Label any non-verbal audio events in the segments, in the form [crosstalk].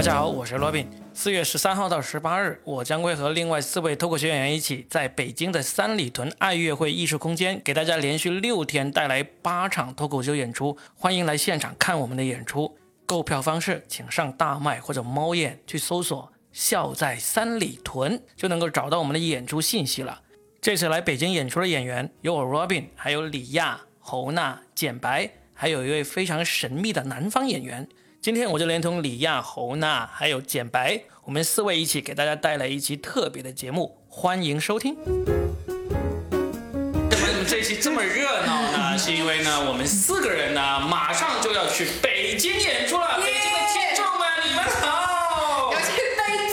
大家好，我是罗宾。四月十三号到十八日，我将会和另外四位脱口秀演员一起，在北京的三里屯爱乐会艺术空间，给大家连续六天带来八场脱口秀演出。欢迎来现场看我们的演出。购票方式，请上大麦或者猫眼去搜索“笑在三里屯”，就能够找到我们的演出信息了。这次来北京演出的演员有我 Robin，还有李亚、侯娜、简白，还有一位非常神秘的南方演员。今天我就连同李亚、侯娜还有简白，我们四位一起给大家带来一期特别的节目，欢迎收听。为什么这期这么热闹呢？是因为呢，我们四个人呢，马上就要去北京演出了。北京的听众们，你们好！要去北京了，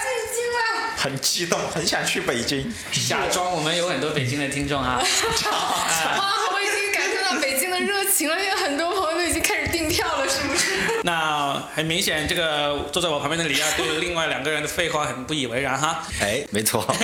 进京了。很激动，很想去北京。假装我们有很多北京的听众啊。哇，我已经感受到北京的热情了，因为很多朋友都已经开始订票了，是不是？[laughs] 那很明显，这个坐在我旁边的李亚对另外两个人的废话很不以为然哈。哎，没错。[laughs]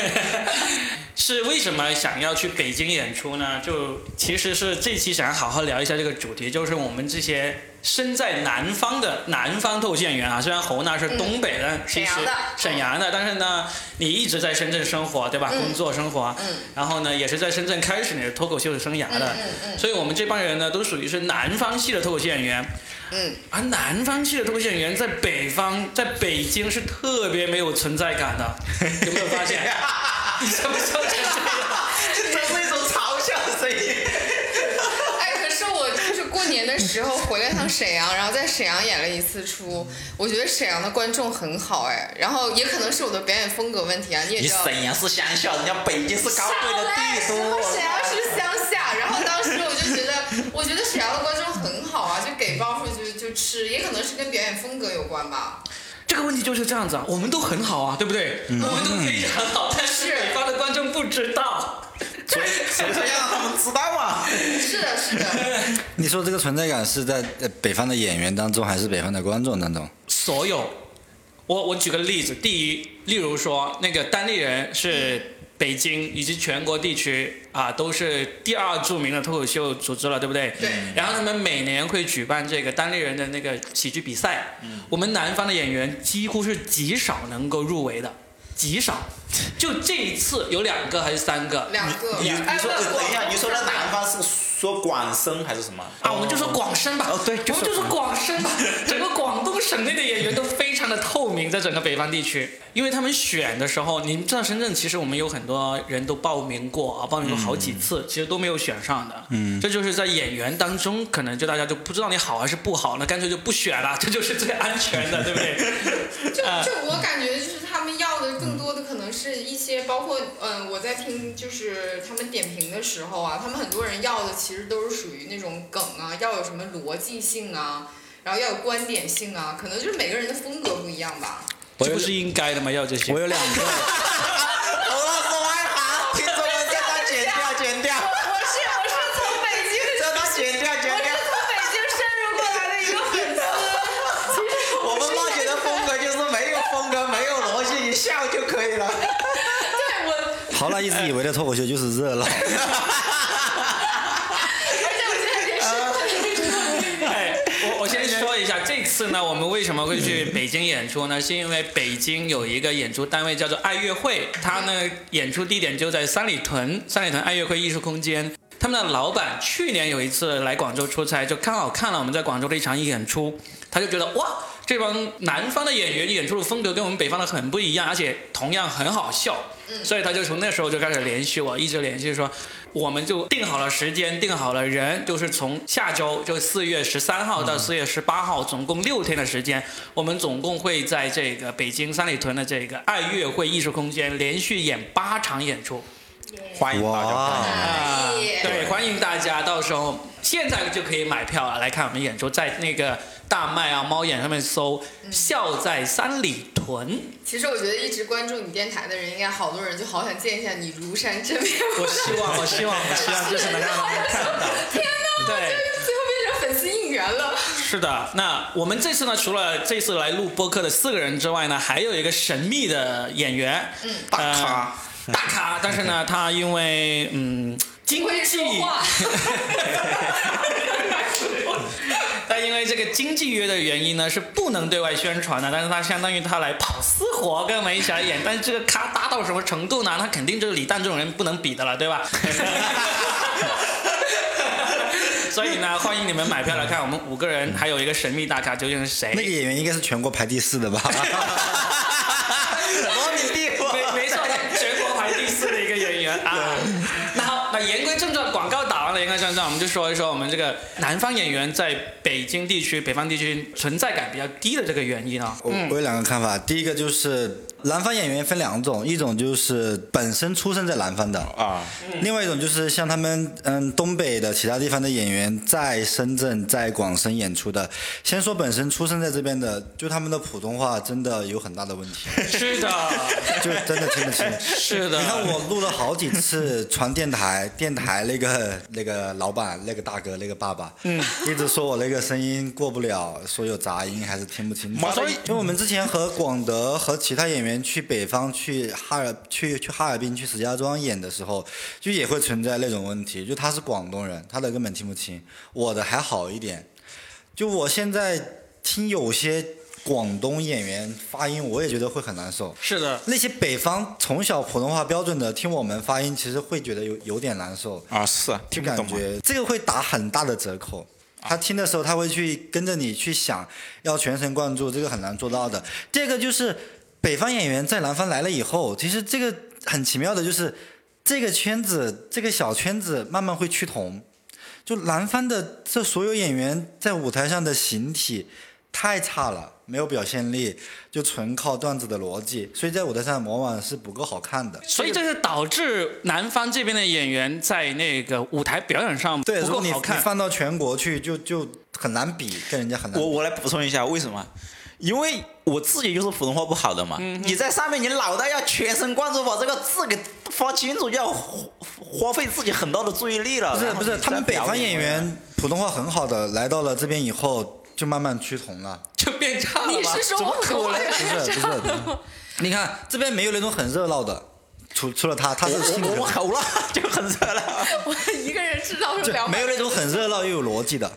是为什么想要去北京演出呢？就其实是这期想要好好聊一下这个主题，就是我们这些身在南方的南方透线员啊。虽然侯娜是东北的，其实沈阳的，但是呢，你一直在深圳生活，对吧？工作生活，嗯，然后呢，也是在深圳开始你的脱口秀的生涯的，嗯嗯，所以我们这帮人呢，都属于是南方系的脱口秀演员，嗯，而南方系的脱口秀演员在北方，在北京是特别没有存在感的，有没有发现？[laughs] 你什么时候成这样？年的时候回了趟沈阳，[laughs] 然后在沈阳演了一次出，我觉得沈阳的观众很好哎，然后也可能是我的表演风格问题啊，你也你知道。沈阳是乡下，人家北京是高贵的帝都。沈阳是乡下，然后当时我就觉得，我觉得沈阳的观众很好啊，就给包袱就就吃，也可能是跟表演风格有关吧。这个问题就是这样子啊，我们都很好啊，对不对？我们都非常好，但是北方的观众不知道。所以所以说要让他们知道嘛。是的，是的。[laughs] 你说这个存在感是在呃北方的演员当中，还是北方的观众当中？所有，我我举个例子，第一，例如说那个单立人是北京以及全国地区啊都是第二著名的脱口秀组织了，对不对？对。然后他们每年会举办这个单立人的那个喜剧比赛，我们南方的演员几乎是极少能够入围的，极少。就这一次有两个还是三个？两个。你说等一下，你说那男方是说广深还是什么？啊，我们就说广深吧，哦对我们就说广深吧。[laughs] 整个广东省内的演员都非常的透明，在整个北方地区，因为他们选的时候，你知道深圳其实我们有很多人都报名过啊，报名过好几次，其实都没有选上的。嗯，这就是在演员当中，可能就大家就不知道你好还是不好，那干脆就不选了，[laughs] 这就是最安全的，对不对？[laughs] 就啊就我感觉，就是他们要的更多的可能是一些，包括嗯，我在听就是他们点评的时候啊，他们很多人要的其实都是属于那种梗啊，要有什么逻辑性啊，然后要有观点性啊，可能就是每个人的风格不一样吧。这不是应该的吗？要这些我。有两个，[laughs] 我要说外行，听众们叫他剪掉，剪掉，我是我是从北京，叫他剪掉，剪我是掉。从北京深入过来的一个粉丝。[laughs] 我们冒姐的风格就是没有风格，没有逻辑，一笑就可以了。[laughs] 对我，好了，一直以为的脱口秀就是热闹。而且我现在连身份都哎，我我先说一下，这次呢，我们为什么会去北京演出呢？是因为北京有一个演出单位叫做爱乐会，它呢演出地点就在三里屯，三里屯爱乐会艺术空间。他们的老板去年有一次来广州出差，就刚好看了我们在广州的一场演出，他就觉得哇，这帮南方的演员演出的风格跟我们北方的很不一样，而且同样很好笑。所以他就从那时候就开始联系我，一直联系说，我们就定好了时间，定好了人，就是从下周就四月十三号到四月十八号，总共六天的时间，我们总共会在这个北京三里屯的这个爱乐会艺术空间连续演八场演出。欢迎大家。对，欢迎大家，到时候现在就可以买票了，来看我们演出，在那个大麦啊、猫眼上面搜“笑在三里屯其实我觉得一直关注你电台的人，应该好多人就好想见一下你庐山真面”。目。我希望，我希望，我希望就是能让他们看到。天哪！对。最后变成粉丝应援了。是的，那我们这次呢，除了这次来录播客的四个人之外呢，还有一个神秘的演员，嗯，大咖大咖，但是呢，他因为嗯 [laughs] 经会济说，话，他因为这个经济约的原因呢，是不能对外宣传的。但是他相当于他来跑私活，跟我们一起来演。但是这个咖搭到什么程度呢？他肯定就是李诞这种人不能比的了，对吧？[laughs] 所以呢，欢迎你们买票来看我们五个人，还有一个神秘大咖究竟是谁？那个演员应该是全国排第四的吧？我们就说一说我们这个南方演员在北京地区、北方地区存在感比较低的这个原因啊。我我有两个看法，第一个就是南方演员分两种，一种就是本身出生在南方的啊，另外一种就是像他们嗯东北的其他地方的演员在深圳、在广深演出的。先说本身出生在这边的，就他们的普通话真的有很大的问题，[laughs] 是的，[laughs] 就真的听不清。[laughs] 是的。你看我录了好几次传电台，电台那个那个老板、那个大哥、那个爸爸，嗯，一直说我那个声音过不了，说有杂音还是听不清楚。所以，因为我们之前和广德和其他演员去北方、去哈尔、去去哈尔滨、去石家庄演的时候，就也会存在那种问题，就他是广东人，他的根本听不清，我的还好一点。就我现在听有些广东演员发音，我也觉得会很难受。是的，那些北方从小普通话标准的听我们发音，其实会觉得有有点难受，啊，是啊，听不懂嘛。觉这个会打很大的折扣。他听的时候，他会去跟着你去想，要全神贯注，这个很难做到的。第二个就是北方演员在南方来了以后，其实这个很奇妙的，就是这个圈子，这个小圈子慢慢会趋同。就南方的这所有演员在舞台上的形体太差了，没有表现力，就纯靠段子的逻辑，所以在舞台上往往是不够好看的。所以这是导致南方这边的演员在那个舞台表演上对，不如果你你够好看。放到全国去，就就很难比，跟人家很难。我我来补充一下，为什么？因为我自己就是普通话不好的嘛。你在上面，你脑袋要全神贯注把这个字给发清楚，就要花花费自己很大的注意力了。不是不是，他们北方演员普通话很好的，来到了这边以后就慢慢趋同了。就变差了吧？你是说我普通话有不点是不差是，你看这边没有那种很热闹的，除除了他，他是性格我格吼了就很热闹，我一个人知道是就两没有那种很热闹又有逻辑的。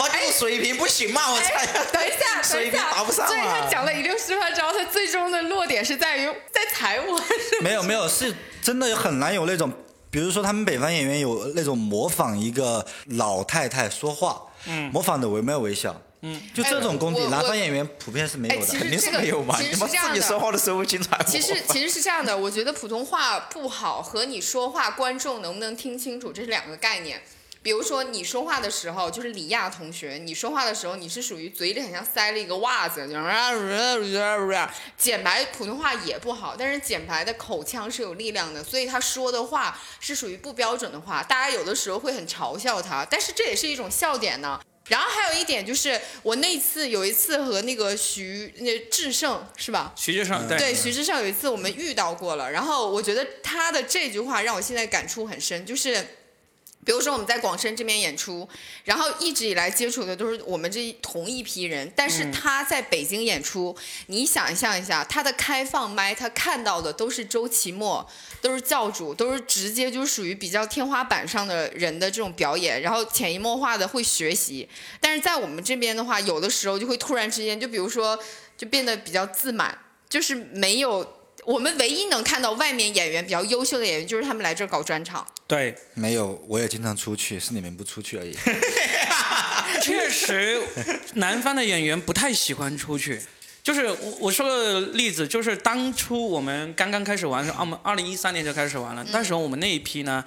我这个水平不行嘛，我哎猜。，等一下，等水一下，平达不上所以他啊。讲了一溜十番招，他最终的落点是在于在踩我，是吗没有没有，是真的很难有那种，比如说他们北方演员有那种模仿一个老太太说话，嗯，模仿的惟妙惟肖，嗯，就这种功底，南方演员普遍是没有的。肯定是没有嘛，其实你们是这样的自己说话都说不清楚。其实其实是这样的，我觉得普通话不好和你说话观众能不能听清楚，这是两个概念。比如说你说话的时候，就是李亚同学，你说话的时候你是属于嘴里很像塞了一个袜子，就是简白普通话也不好，但是简白的口腔是有力量的，所以他说的话是属于不标准的话，大家有的时候会很嘲笑他，但是这也是一种笑点呢。然后还有一点就是，我那次有一次和那个徐那志胜是吧？徐志胜对对，徐志胜有一次我们遇到过了，然后我觉得他的这句话让我现在感触很深，就是。比如说我们在广深这边演出，然后一直以来接触的都是我们这同一批人，但是他在北京演出，你想象一下，他的开放麦，他看到的都是周奇墨，都是教主，都是直接就属于比较天花板上的人的这种表演，然后潜移默化的会学习。但是在我们这边的话，有的时候就会突然之间，就比如说，就变得比较自满，就是没有。我们唯一能看到外面演员比较优秀的演员，就是他们来这儿搞专场。对，没有，我也经常出去，是你们不出去而已。[laughs] 确实，南方的演员不太喜欢出去。就是我我说个例子，就是当初我们刚刚开始玩的时候，啊我们二零一三年就开始玩了。那时候我们那一批呢，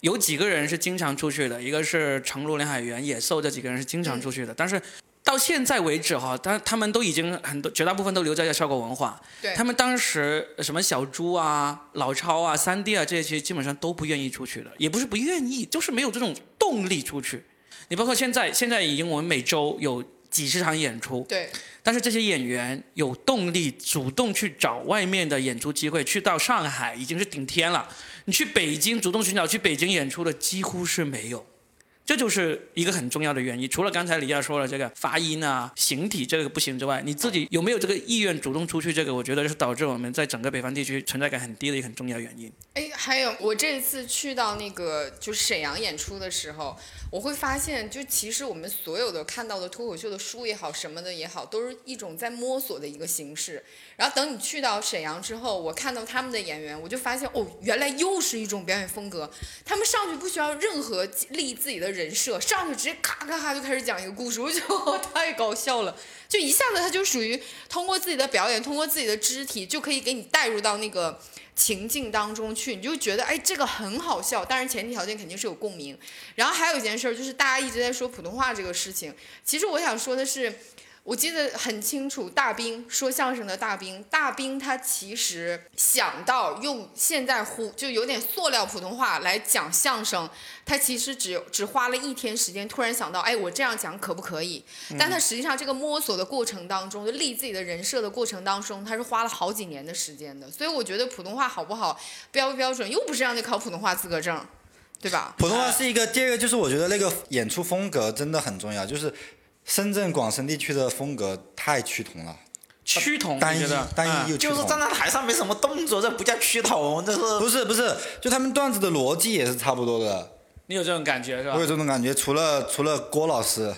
有几个人是经常出去的，一个是程璐、梁海源、野兽这几个人是经常出去的。但是到现在为止哈，他他们都已经很多绝大部分都留在了效果文化。对他们当时什么小猪啊、老超啊、三弟啊这些，基本上都不愿意出去的，也不是不愿意，就是没有这种动力出去。你包括现在，现在已经我们每周有几十场演出，对，但是这些演员有动力主动去找外面的演出机会，去到上海已经是顶天了。你去北京主动寻找去北京演出的几乎是没有，这就是一个很重要的原因。除了刚才李亚说了这个发音啊、形体这个不行之外，你自己有没有这个意愿主动出去？这个我觉得是导致我们在整个北方地区存在感很低的一个很重要原因。哎，还有我这一次去到那个就是沈阳演出的时候，我会发现，就其实我们所有的看到的脱口秀的书也好，什么的也好，都是一种在摸索的一个形式。然后等你去到沈阳之后，我看到他们的演员，我就发现哦，原来又是一种表演风格。他们上去不需要任何立自己的人设，上去直接咔咔咔就开始讲一个故事，我觉得 [laughs] 太搞笑了。就一下子他就属于通过自己的表演，通过自己的肢体，就可以给你带入到那个情境当中去，你就觉得哎，这个很好笑。但是前提条件肯定是有共鸣。然后还有一件事儿，就是大家一直在说普通话这个事情，其实我想说的是。我记得很清楚，大兵说相声的大兵，大兵他其实想到用现在呼就有点塑料普通话来讲相声，他其实只只花了一天时间，突然想到，哎，我这样讲可不可以？但他实际上这个摸索的过程当中，就立自己的人设的过程当中，他是花了好几年的时间的。所以我觉得普通话好不好，标不标准，又不是让你考普通话资格证，对吧？普通话是一个，第二个就是我觉得那个演出风格真的很重要，就是。深圳、广深地区的风格太趋同了，趋同，单一，单一又就是站在台上没什么动作，这不叫趋同，这是不是不是？就他们段子的逻辑也是差不多的。你有这种感觉是吧？我有这种感觉，除了除了郭老师，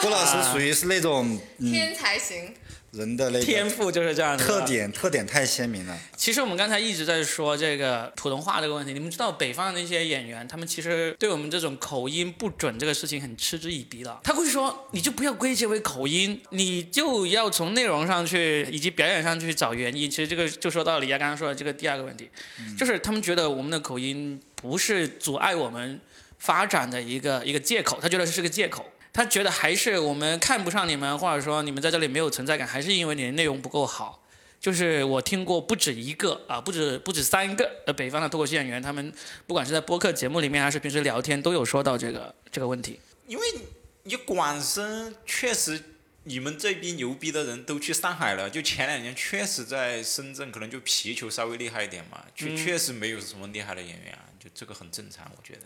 郭老师属于是那种天才型。人的那个天赋就是这样的特点，特点太鲜明了。其实我们刚才一直在说这个普通话这个问题，你们知道北方的那些演员，他们其实对我们这种口音不准这个事情很嗤之以鼻的。他会说，你就不要归结为口音，你就要从内容上去以及表演上去找原因。其实这个就说到李亚刚刚说的这个第二个问题，就是他们觉得我们的口音不是阻碍我们发展的一个一个借口，他觉得是个借口。他觉得还是我们看不上你们，或者说你们在这里没有存在感，还是因为你的内容不够好。就是我听过不止一个啊，不止不止三个呃北方的脱口秀演员，他们不管是在播客节目里面还是平时聊天，都有说到这个这个问题。因为你广深确实，你们这批牛逼的人都去上海了，就前两年确实在深圳可能就皮球稍微厉害一点嘛，确确实没有什么厉害的演员啊，就这个很正常，我觉得。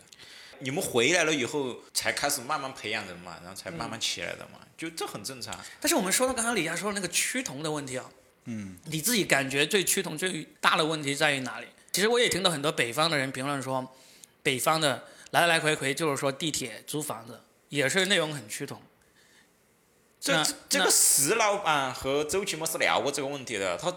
你们回来了以后，才开始慢慢培养人嘛，然后才慢慢起来的嘛，就这很正常。但是我们说到刚刚李佳说的那个趋同的问题啊，嗯，你自己感觉最趋同最大的问题在于哪里？其实我也听到很多北方的人评论说，北方的来来回回就是说地铁、租房子，也是内容很趋同。这这个石老板和周奇墨是聊过这个问题的，他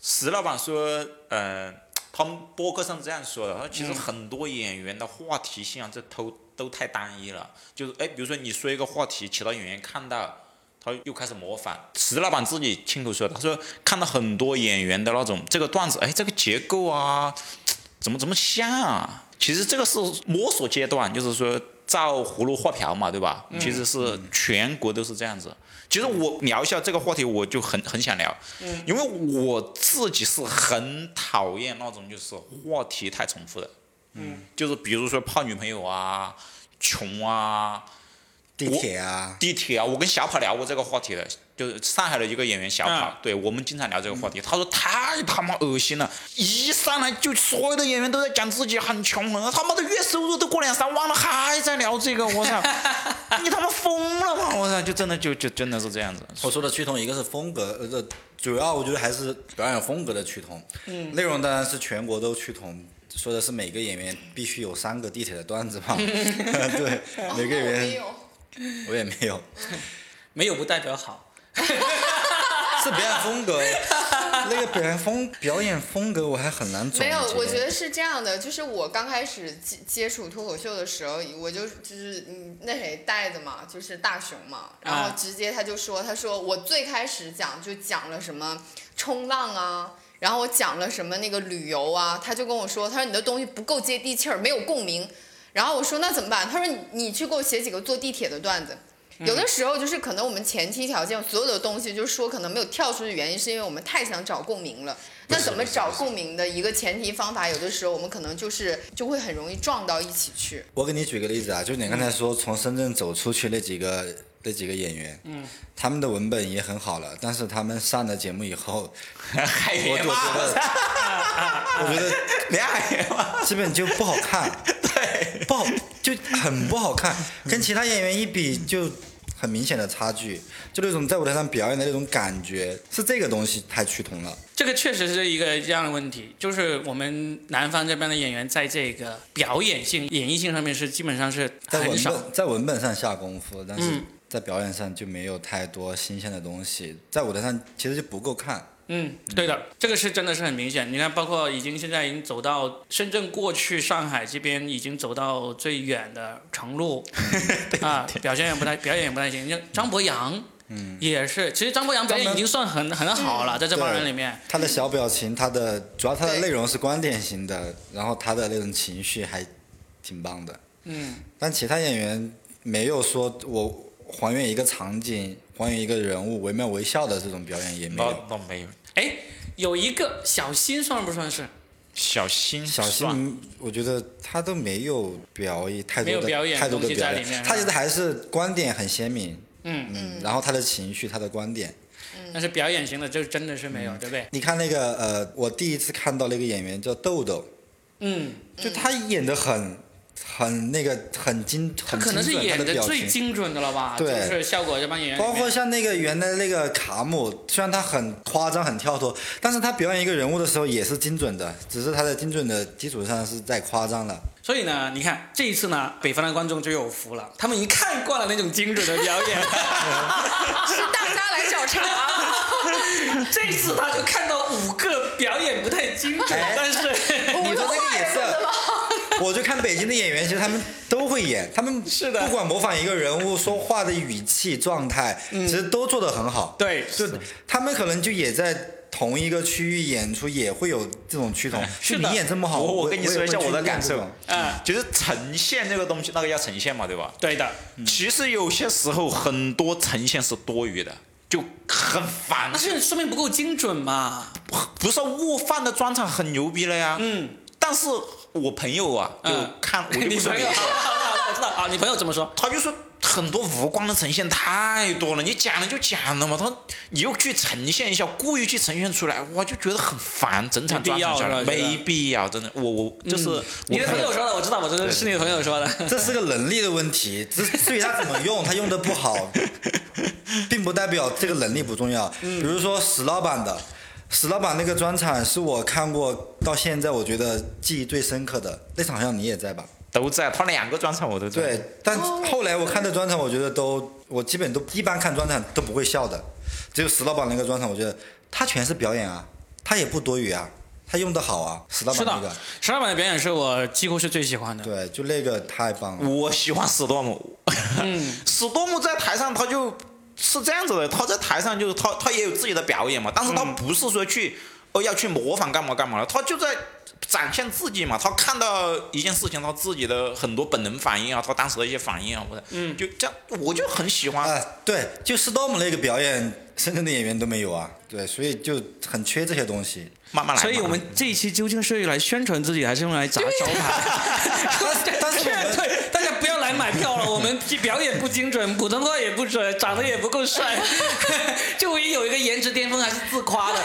石老板说，嗯。他们博客上这样说的，他说其实很多演员的话题性啊，这都都太单一了。就是哎，比如说你说一个话题，其他演员看到，他又开始模仿。石老板自己亲口说，他说看到很多演员的那种这个段子，哎，这个结构啊，怎么怎么像啊？其实这个是摸索阶段，就是说照葫芦画瓢嘛，对吧？其实是全国都是这样子。其实我聊一下这个话题，我就很很想聊，因为我自己是很讨厌那种就是话题太重复的，嗯。就是比如说泡女朋友啊、穷啊。地铁啊，地铁啊，我跟小跑聊过这个话题的，就是上海的一个演员小跑，对我们经常聊这个话题。他说太他妈恶心了，一上来就所有的演员都在讲自己很穷，他妈的月收入都过两三万了，还在聊这个，我操，[laughs] 你他妈疯了吗？我操，就真的就就真的是这样子。我说的趋同，一个是风格，呃，主要我觉得还是表演风格的趋同，嗯，内容当然是全国都趋同。说的是每个演员必须有三个地铁的段子吧，[laughs] 对，每个演员。我也没有，[laughs] 没有不代表好，[laughs] 是表演风格，那个表演风表演风格我还很难总结。没有，我觉得是这样的，就是我刚开始接接触脱口秀的时候，我就就是嗯那谁带的嘛，就是大熊嘛，然后直接他就说，他说我最开始讲就讲了什么冲浪啊，然后我讲了什么那个旅游啊，他就跟我说，他说你的东西不够接地气儿，没有共鸣。然后我说那怎么办？他说你去给我写几个坐地铁的段子。有的时候就是可能我们前提条件所有的东西，就是说可能没有跳出的原因，是因为我们太想找共鸣了。那怎么找共鸣的一个前提方法？有的时候我们可能就是就会很容易撞到一起去。我给你举个例子啊，就是你刚才说从深圳走出去那几个那几个演员，嗯，他们的文本也很好了，但是他们上了节目以后，[laughs] 我觉得，我觉得，基 [laughs] 本就不好看。对。不好，就很不好看，跟其他演员一比就很明显的差距，就那种在舞台上表演的那种感觉，是这个东西太趋同了。这个确实是一个这样的问题，就是我们南方这边的演员在这个表演性、演绎性上面是基本上是在文很少。本在文本上下功夫，但是嗯在表演上就没有太多新鲜的东西，在舞台上其实就不够看。嗯，对的，这个是真的是很明显。你看，包括已经现在已经走到深圳过去，上海这边已经走到最远的程路，[laughs] 啊，表现也不太表演也不太行。像张博洋，嗯，也是，其实张博洋表演已经算很很好了，在这帮人里面。他的小表情，他的主要他的内容是观点型的，然后他的那种情绪还挺棒的。嗯，但其他演员没有说我还原一个场景，还原一个人物惟妙惟肖的这种表演也没有。那没有。哎，有一个小新算不算是？小新小新，我觉得他都没有表演太多的没有表演太多的表演，里面他觉得还是观点很鲜明，嗯，嗯，然后他的情绪，他的观点。但是表演型的就真的是没有，对不对？你看那个呃，我第一次看到那个演员叫豆豆，嗯，就他演的很很那个很精，很他可能是演的。最精准的了吧？对就是效果这帮演员，包括像那个原来那个卡姆，虽然他很夸张、很跳脱，但是他表演一个人物的时候也是精准的，只是他在精准的基础上是在夸张了。所以呢，你看这一次呢，北方的观众就有福了，他们已经看惯了那种精准的表演，[laughs] 是大家来找茬。[laughs] 这一次他就看到五个表演不太精准，哎但是你说那个也是，我就看北京的演员，其实他们都会演，他们是的不管模仿一个人物说话的语气、状态，其实都做得很好。对，就他们可能就也在同一个区域演出，也会有这种趋同。是你演这么好，我我我跟你说一下我的感受，嗯，就是呈现这个东西，那个要呈现嘛，对吧？对的，其实有些时候很多呈现是多余的，就很烦那。是说明不够精准嘛。不是说悟饭的专场很牛逼了呀，嗯，但是我朋友啊，就嗯看我就你朋友，不说别的好好好我知道啊，你朋友怎么说？他就说很多无光的呈现太多了，你讲了就讲了嘛，他你又去呈现一下，故意去呈现出来，我就觉得很烦，整场没必专场下来要是吧觉得。没必要，真的，我我就是我你的朋友。说的，我知道，我真的是你的朋友说的。这是个能力的问题，至至于他怎么用，[laughs] 他用的不好，并不代表这个能力不重要。比如说史老板的，史老板那个专场是我看过到现在我觉得记忆最深刻的，那场好像你也在吧？都在，他两个专场我都在。对，但后来我看的专场，我觉得都我基本都一般看专场都不会笑的，只有史老板那个专场，我觉得他全是表演啊，他也不多余啊，他用的好啊，史老板那个的，，石老板的表演是我几乎是最喜欢的。对，就那个太棒了。我喜欢史多姆，嗯史多姆在台上他就是这样子的，他在台上就是他他也有自己的表演嘛，但是他不是说去哦要去模仿干嘛干嘛的，他就在展现自己嘛。他看到一件事情，他自己的很多本能反应啊，他当时的一些反应啊，或者嗯就这样，我就很喜欢。啊，对，就 Storm 那个表演，深圳的演员都没有啊，对，所以就很缺这些东西。慢慢来。所以我们这一期究竟是用来宣传自己，还是用来砸招牌？[laughs] 但是我们 [laughs] 对，大家不要来买票了，我们表演不精准，普通话也不准，长得也不够帅，[laughs] 就唯一有一个颜值巅峰还是自夸的。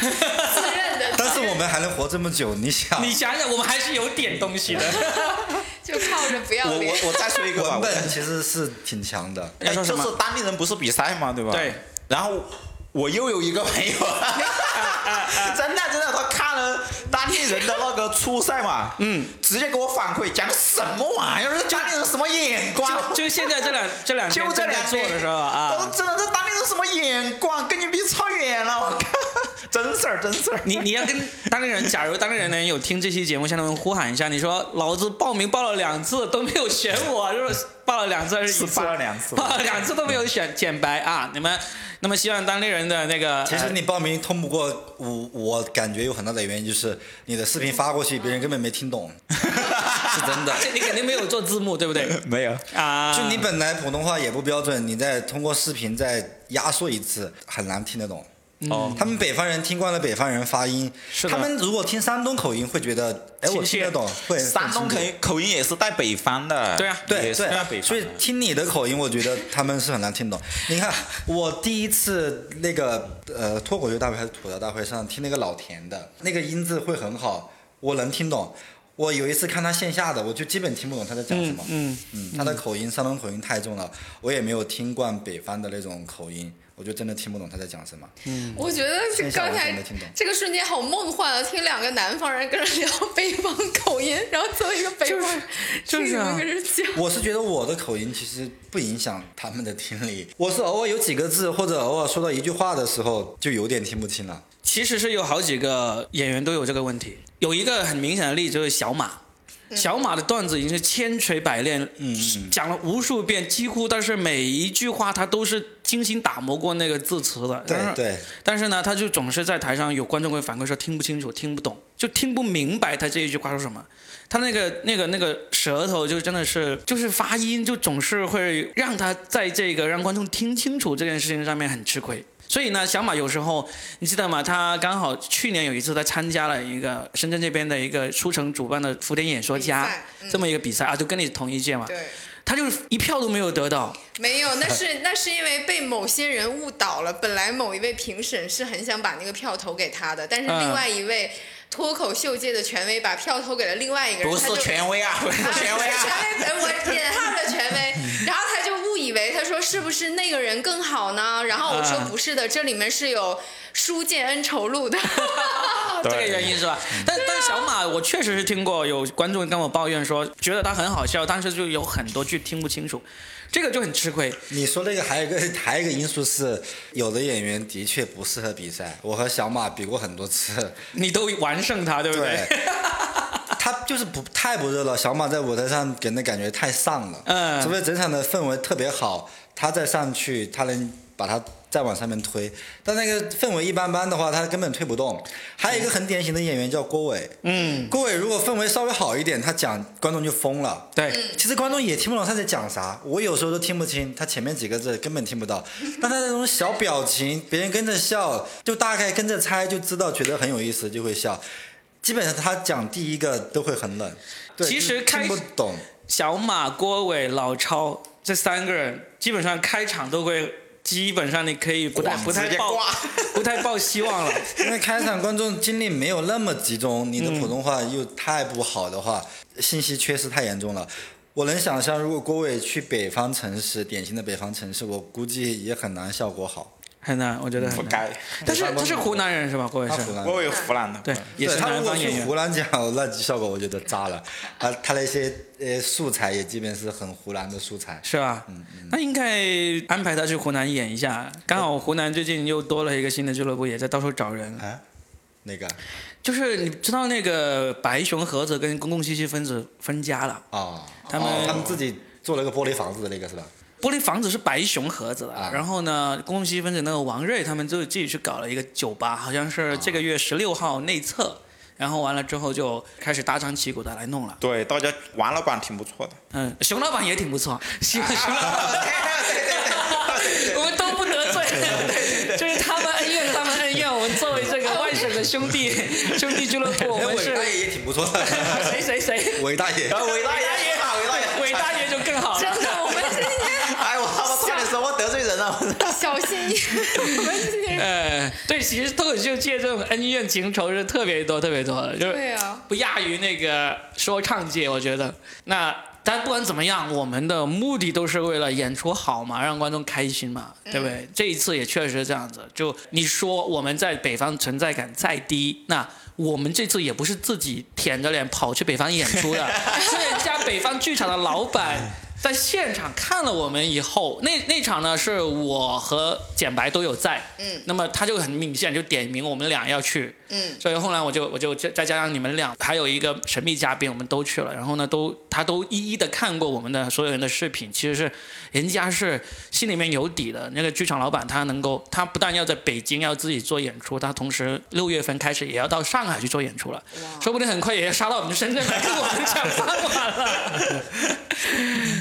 自认的，但是我们还能活这么久，你想，你想想，我们还是有点东西的。就靠着不要我脸。我我再说一个吧，文我本其实是挺强的。哎，要说什么就是当地人不是比赛嘛，对吧？对。然后我又有一个朋友，[laughs] 真的真的，他看了当地人的那个初赛嘛，嗯，直接给我反馈讲什么玩意儿，当地人什么眼光？就现在这两这两天就这两天做的时候我啊。说，真的，这当地人什么眼光，跟你比差远了，我靠，真事儿真事儿。[laughs] 你你要跟当地人，假如当地人能有听这期节目，向他们呼喊一下，你说老子报名报了两次都没有选我，就是报了两次还是一次？报了两次报了两次都没有选简白啊！你们那么希望当地人的那个，其实呃你报名通不过，我我感觉有很大的原因就是你的视频发过去，别人根本没听懂，[laughs] 是真的。这你肯定没有做字幕，对不对？[laughs] 没有，啊，就你本来普通话也不标准，你再通过视频再压缩一次，很难听得懂。哦，他们北方人听惯了北方人发音，是他们如果听山东口音会觉得，哎，我听得懂，会山东口音口音也是带北方的，对啊。对对。所以听你的口音，我觉得他们是很难听懂。[laughs] 你看，我第一次那个呃脱口秀大会还是吐槽大会上听那个老田的那个音质会很好，我能听懂。我有一次看他线下的，我就基本听不懂他在讲什么。嗯，嗯，他的口音，山东口音太重了，我也没有听惯北方的那种口音，我就真的听不懂他在讲什么。嗯我觉得这刚才这个瞬间好梦幻啊！听两个南方人跟人聊北方口音，然后作为一个北方人，就是啊听跟人讲。我是觉得我的口音其实不影响他们的听力，我是偶尔有几个字或者偶尔说到一句话的时候，就有点听不清了。其实是有好几个演员都有这个问题。有一个很明显的例子就是小马，小马的段子已经是千锤百炼，嗯嗯讲了无数遍，几乎但是每一句话他都是精心打磨过那个字词的。对对，但是呢，他就总是在台上有观众会反馈说听不清楚、听不懂，就听不明白他这一句话说什么。他那个那个那个舌头就真的是就是发音就总是会让他在这个让观众听清楚这件事情上面很吃亏。所以呢，小马有时候你记得吗？他刚好去年有一次他参加了一个深圳这边的一个书城主办的福田演说家嗯这么一个比赛啊，就跟你同一届嘛，对，他就是一票都没有得到。没有，那是那是因为被某些人误导了。本来某一位评审是很想把那个票投给他的，但是嗯另外一位脱口秀界的权威把票投给了另外一个人，不是权威啊，不是权威啊。[laughs] 权威，我点 [laughs] 他的权威，然后他就为他说是不是那个人更好呢？然后我说啊不是的，这里面是有书见恩仇录的。[laughs] [laughs] 这个原因是吧？但但小马，我确实是听过有观众跟我抱怨说，觉得他很好笑，但是就有很多句听不清楚，这个就很吃亏。你说那个还有一个 [laughs] 还有一个因素是，有的演员的确不适合比赛。我和小马比过很多次，你都完胜他，对不对？他就是不太不热闹。小马在舞台上给人的感觉太丧了，嗯除非整场的氛围特别好，他再上去，他能把他再往上面推。但那个氛围一般般的话，他根本推不动。还有一个很典型的演员叫郭伟，嗯，郭伟如果氛围稍微好一点，他讲观众就疯了。对，其实观众也听不懂他在讲啥，我有时候都听不清他前面几个字，根本听不到。但他那种小表情，别人跟着笑，就大概跟着猜就知道，觉得很有意思就会笑。基本上他讲第一个都会很冷，对其实看不懂。小马、郭伟、老超这三个人，基本上开场都会，基本上你可以不太不太抱不太抱希望了。[laughs] 因为开场观众精力没有那么集中，你的普通话又太不好的话，信息缺失太严重了。我能想象，如果郭伟去北方城市，典型的北方城市，我估计也很难效果好。很难，我觉得不很难。该，但是他是湖南人是吧？郭伟是他湖，南我有湖南的。对，也是南方演员。湖南讲，那效果我觉得渣了。他他那些呃素材也基本是很湖南的素材。是吧？嗯那应该安排他去湖南演一下。刚好湖南最近又多了一个新的俱乐部，也在到处找人。啊，那个就是你知道那个白熊盒子跟公共信息分子分家了，啊，他们哦他们自己做了个玻璃房子的那个是吧？玻璃房子是白熊盒子的，啊然后呢，公共分子那个王瑞他们就自己去搞了一个酒吧，好像是这个月十六号内测，然后完了之后就开始大张旗鼓的来弄了。对，大家王老板挺不错的。嗯，熊老板也挺不错，熊熊老板。我们都不得罪，就是他们恩怨，他们恩怨。我们作为这个外省的兄弟兄弟俱乐部，我们是伟大爷也挺不错的，谁谁谁？伟大爷。对，伟大爷，伟大爷，伟大爷就更好真了。的，人了。[laughs] 小心一点，我们这些人。呃，对，其实脱口秀界这种恩怨情仇是特别多、特别多的，就是对啊，不亚于那个说唱界，我觉得。那但不管怎么样，我们的目的都是为了演出好嘛，让观众开心嘛，对不对？这一次也确实是这样子。就你说我们在北方存在感再低，那我们这次也不是自己舔着脸跑去北方演出的，[laughs] 是人家北方剧场的老板。在现场看了我们以后，那那场呢是我和简白都有在，嗯，那么他就很明显就点名我们俩要去，嗯，所以后来我就我就再再加上你们俩，还有一个神秘嘉宾，我们都去了，然后呢，都他都一一的看过我们的所有人的视频，其实是人家是心里面有底的。那个剧场老板他能够，他不但要在北京要自己做演出，他同时六月份开始也要到上海去做演出了，说不定很快也要杀到我们深圳来跟我们抢饭碗了。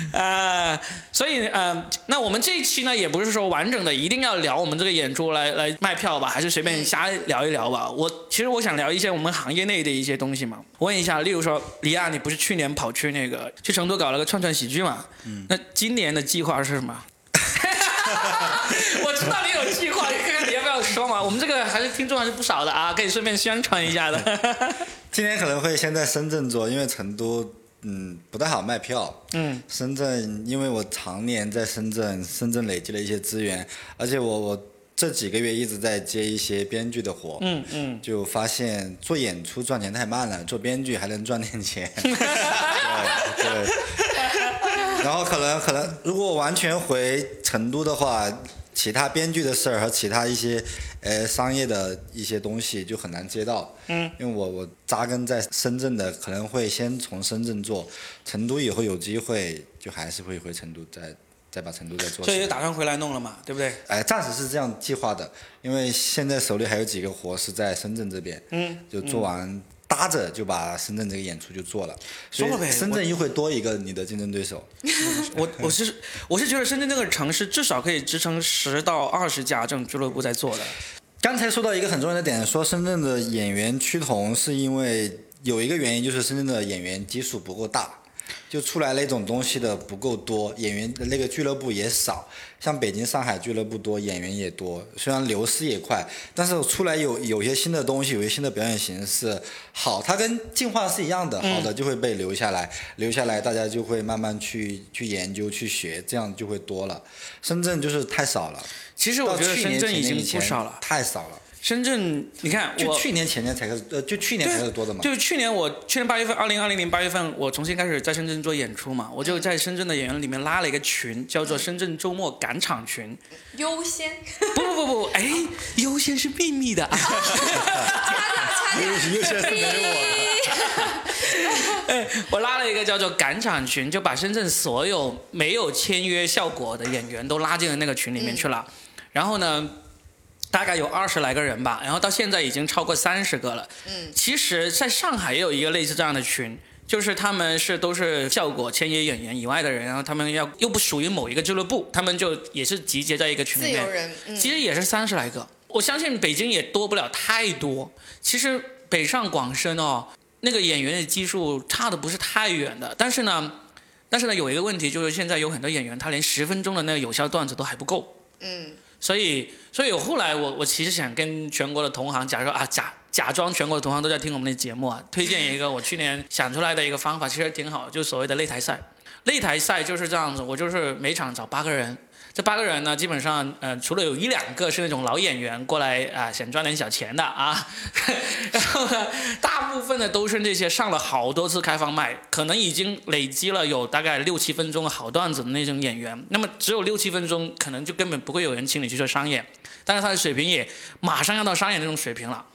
[laughs] 呃，所以呃，那我们这一期呢，也不是说完整的一定要聊我们这个演出来来卖票吧，还是随便瞎聊一聊吧。我其实我想聊一些我们行业内的一些东西嘛。我问一下，例如说，李亚，你不是去年跑去那个去成都搞了个串串喜剧嘛？嗯。那今年的计划是什么？[laughs] 我知道你有计划，你看看你要不要说嘛？我们这个还是听众还是不少的啊，可以顺便宣传一下的。[laughs] 今年可能会先在深圳做，因为成都嗯不太好卖票。嗯，深圳因为我常年在深圳，深圳累积了一些资源，而且我我这几个月一直在接一些编剧的活。嗯嗯，就发现做演出赚钱太慢了，做编剧还能赚点钱。[laughs] 对对。然后可能可能，如果完全回成都的话，其他编剧的事儿和其他一些呃商业的一些东西就很难接到。嗯。因为我我扎根在深圳的，可能会先从深圳做，成都以后有机会就还是会回成都再再把成都再做。所以就打算回来弄了嘛，对不对？哎，暂时是这样计划的，因为现在手里还有几个活是在深圳这边。嗯。就做完。搭着就把深圳这个演出就做了，说了呗。深圳又会多一个你的竞争对手。[laughs] 我我是我是觉得深圳这个城市至少可以支撑十到二十家这种俱乐部在做的。刚才说到一个很重要的点，说深圳的演员趋同是因为有一个原因，就是深圳的演员基数不够大。就出来那种东西的不够多，演员的那个俱乐部也少，像北京、上海俱乐部多，演员也多，虽然流失也快，但是出来有有些新的东西，有些新的表演形式好，它跟进化是一样的，好的就会被留下来，留下来大家就会慢慢去去研究去学，这样就会多了。深圳就是太少了，其实我觉得深圳已经不少了，太少了。深圳，你看，就去年前年才开始，呃，就去年才开始多的嘛。就是去年我去年八月份，二零二零年八月份，我重新开始在深圳做演出嘛，我就在深圳的演员里面拉了一个群，叫做深圳周末赶场群。优先？不不不不，哎，优先是秘密的啊。优先是没有我的。[laughs] 哎，我拉了一个叫做赶场群，就把深圳所有没有签约效果的演员都拉进了那个群里面去了，然后呢？大概有二十来个人吧，然后到现在已经超过三十个了。嗯，其实在上海也有一个类似这样的群，就是他们是都是效果签约演员以外的人，然后他们要又不属于某一个俱乐部，他们就也是集结在一个群里面。自由人，其实也是三十来个。我相信北京也多不了太多。其实北上广深哦，那个演员的基数差的不是太远的。但是呢，但是呢，有一个问题就是现在有很多演员他连十分钟的那个有效段子都还不够。嗯。所以，所以后来我我其实想跟全国的同行，假如说啊假假装全国的同行都在听我们的节目啊，推荐一个我去年想出来的一个方法，其实挺好，就所谓的擂台赛。擂台赛就是这样子，我就是每场找八个人。这八个人呢，基本上，呃，除了有一两个是那种老演员过来啊，想赚点小钱的啊，[laughs] 然后呢，大部分的都是那些上了好多次开放麦，可能已经累积了有大概六七分钟好段子的那种演员。那么只有六七分钟，可能就根本不会有人请你去做商演，但是他的水平也马上要到商演那种水平了。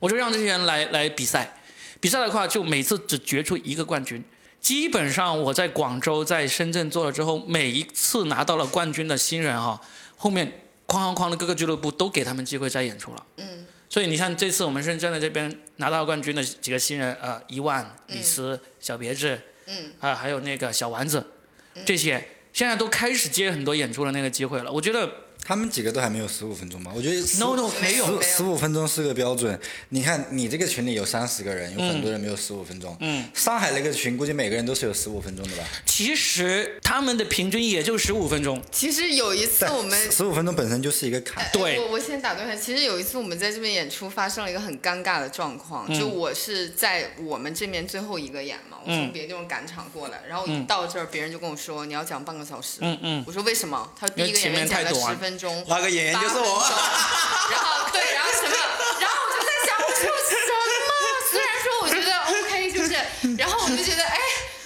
我就让这些人来来比赛，比赛的话就每次只决出一个冠军。基本上我在广州、在深圳做了之后，每一次拿到了冠军的新人哈，后面哐哐哐的各个俱乐部都给他们机会再演出了。嗯。所以你像这次我们深圳的这边拿到冠军的几个新人，呃，一万、李斯、小别致，嗯，啊，还有那个小丸子，这些现在都开始接很多演出的那个机会了。我觉得。他们几个都还没有十五分钟吧？我觉得 no no 没有十五分钟是个标准。你看你这个群里有三十个人，有很多人没有十五分钟。嗯。上海那个群估计每个人都是有十五分钟的吧？其实他们的平均也就十五分钟。其实有一次我们十五分钟本身就是一个坎。对。我我先打断一下，其实有一次我们在这边演出发生了一个很尴尬的状况，就我是在我们这边最后一个演嘛，我从别的地方赶场过来，然后一到这儿别人就跟我说你要讲半个小时。嗯嗯。我说为什么？他第一个演员讲了十分钟。那个演员。就是我，然后对，然后什么，然后我就在想，我说什么？虽然说我觉得 OK，就是，然后我就觉得，哎，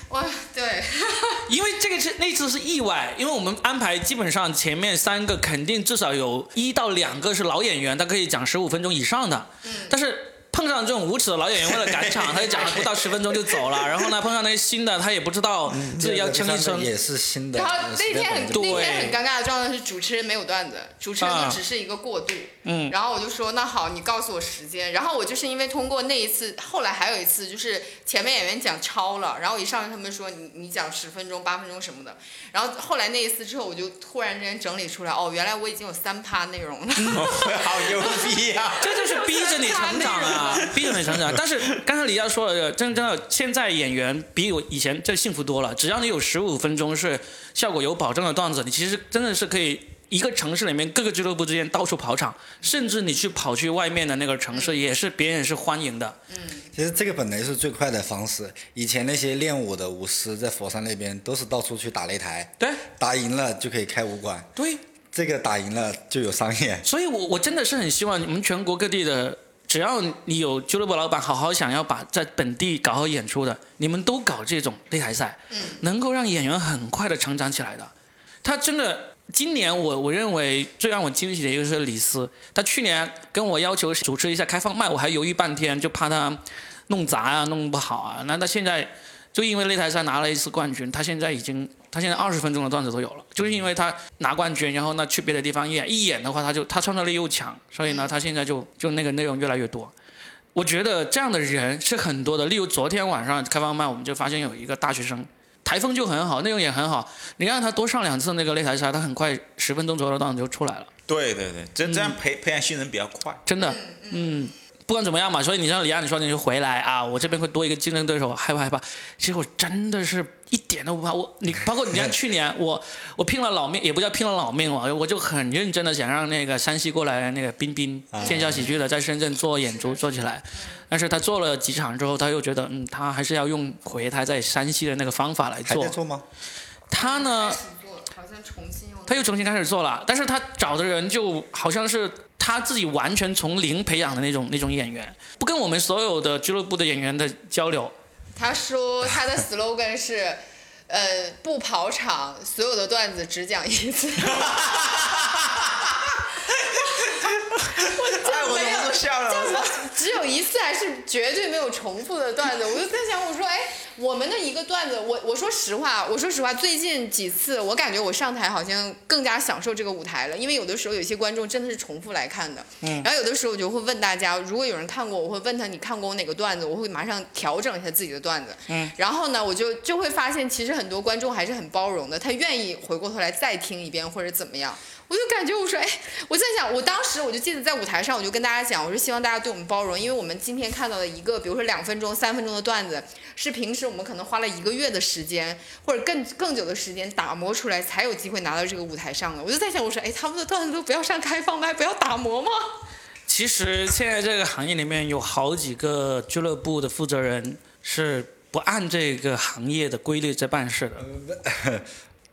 我，对，[laughs] 因为这个是那次是意外，因为我们安排基本上前面三个肯定至少有一到两个是老演员，他可以讲十五分钟以上的，嗯，但是。碰上这种无耻的老演员，为了赶场，他就讲了不到十分钟就走了。[laughs] 然后呢，碰上那些新的，他也不知道自己要撑一撑。也是新的。然后那天很那天很尴尬的状态是主持人没有段子，主持人就只是一个过渡。嗯。然后我就说那好，你告诉我时间。然后我就是因为通过那一次，后来还有一次就是前面演员讲超了，然后一上来他们说你你讲十分钟八分钟什么的。然后后来那一次之后，我就突然之间整理出来，哦，原来我已经有三趴内容了。[laughs] [laughs] 好牛逼啊！这就是逼着你成长啊，逼着你成长。但是刚才李佳说了，真真的，现在演员比我以前这幸福多了。只要你有十五分钟是效果有保证的段子，你其实真的是可以。一个城市里面各个俱乐部之间到处跑场，甚至你去跑去外面的那个城市，也是别人是欢迎的。嗯其实这个本来是最快的方式。以前那些练武的武师在佛山那边都是到处去打擂台，对打赢了就可以开武馆，对，这个打赢了就有商业。所以我我真的是很希望你们全国各地的，只要你有俱乐部老板好好想要把在本地搞好演出的，你们都搞这种擂台赛，能够让演员很快的成长起来的。他真的。今年我我认为最让我惊喜的一个是李斯，他去年跟我要求主持一下开放麦，我还犹豫半天，就怕他弄砸啊、弄不好啊。那他现在就因为擂台赛拿了一次冠军，他现在已经他现在二十分钟的段子都有了，就是因为他拿冠军，然后呢去别的地方演，一演的话他就他创造力又强，所以呢他现在就就那个内容越来越多。我觉得这样的人是很多的，例如昨天晚上开放麦，我们就发现有一个大学生。台风就很好，内容也很好。你让他多上两次那个擂台赛，他很快十分钟左右的段子就出来了。对对对，这这样培培养新人比较快。真的，嗯。不管怎么样嘛，所以你像李亚你说你就回来啊，我这边会多一个竞争对手，害不害怕？其实我真的是一点都不怕。我你包括你像去年我 [laughs] 我拼了老命，也不叫拼了老命了，我就很认真的想让那个山西过来那个彬彬见笑喜剧的在深圳做演出做起来，但是他做了几场之后，他又觉得嗯，他还是要用回他在山西的那个方法来做。做吗？他呢？好像重新又。他又重新开始做了，但是他找的人就好像是。他自己完全从零培养的那种那种演员，不跟我们所有的俱乐部的演员的交流。他说他的 slogan 是，呃，不跑场，所有的段子只讲一次。[laughs] 笑了。只有一次还是绝对没有重复的段子？我就在想，我说，哎。我们的一个段子，我我说实话，我说实话，最近几次我感觉我上台好像更加享受这个舞台了，因为有的时候有些观众真的是重复来看的，嗯，然后有的时候我就会问大家，如果有人看过，我会问他你看过我哪个段子，我会马上调整一下自己的段子，嗯，然后呢，我就就会发现其实很多观众还是很包容的，他愿意回过头来再听一遍或者怎么样。我就感觉我说，哎，我在想，我当时我就记得在舞台上，我就跟大家讲，我说希望大家对我们包容，因为我们今天看到的一个，比如说两分钟、三分钟的段子，是平时我们可能花了一个月的时间，或者更更久的时间打磨出来，才有机会拿到这个舞台上的。我就在想，我说，哎，他们的段子都不要上开放麦，不要打磨吗？其实现在这个行业里面有好几个俱乐部的负责人是不按这个行业的规律在办事的。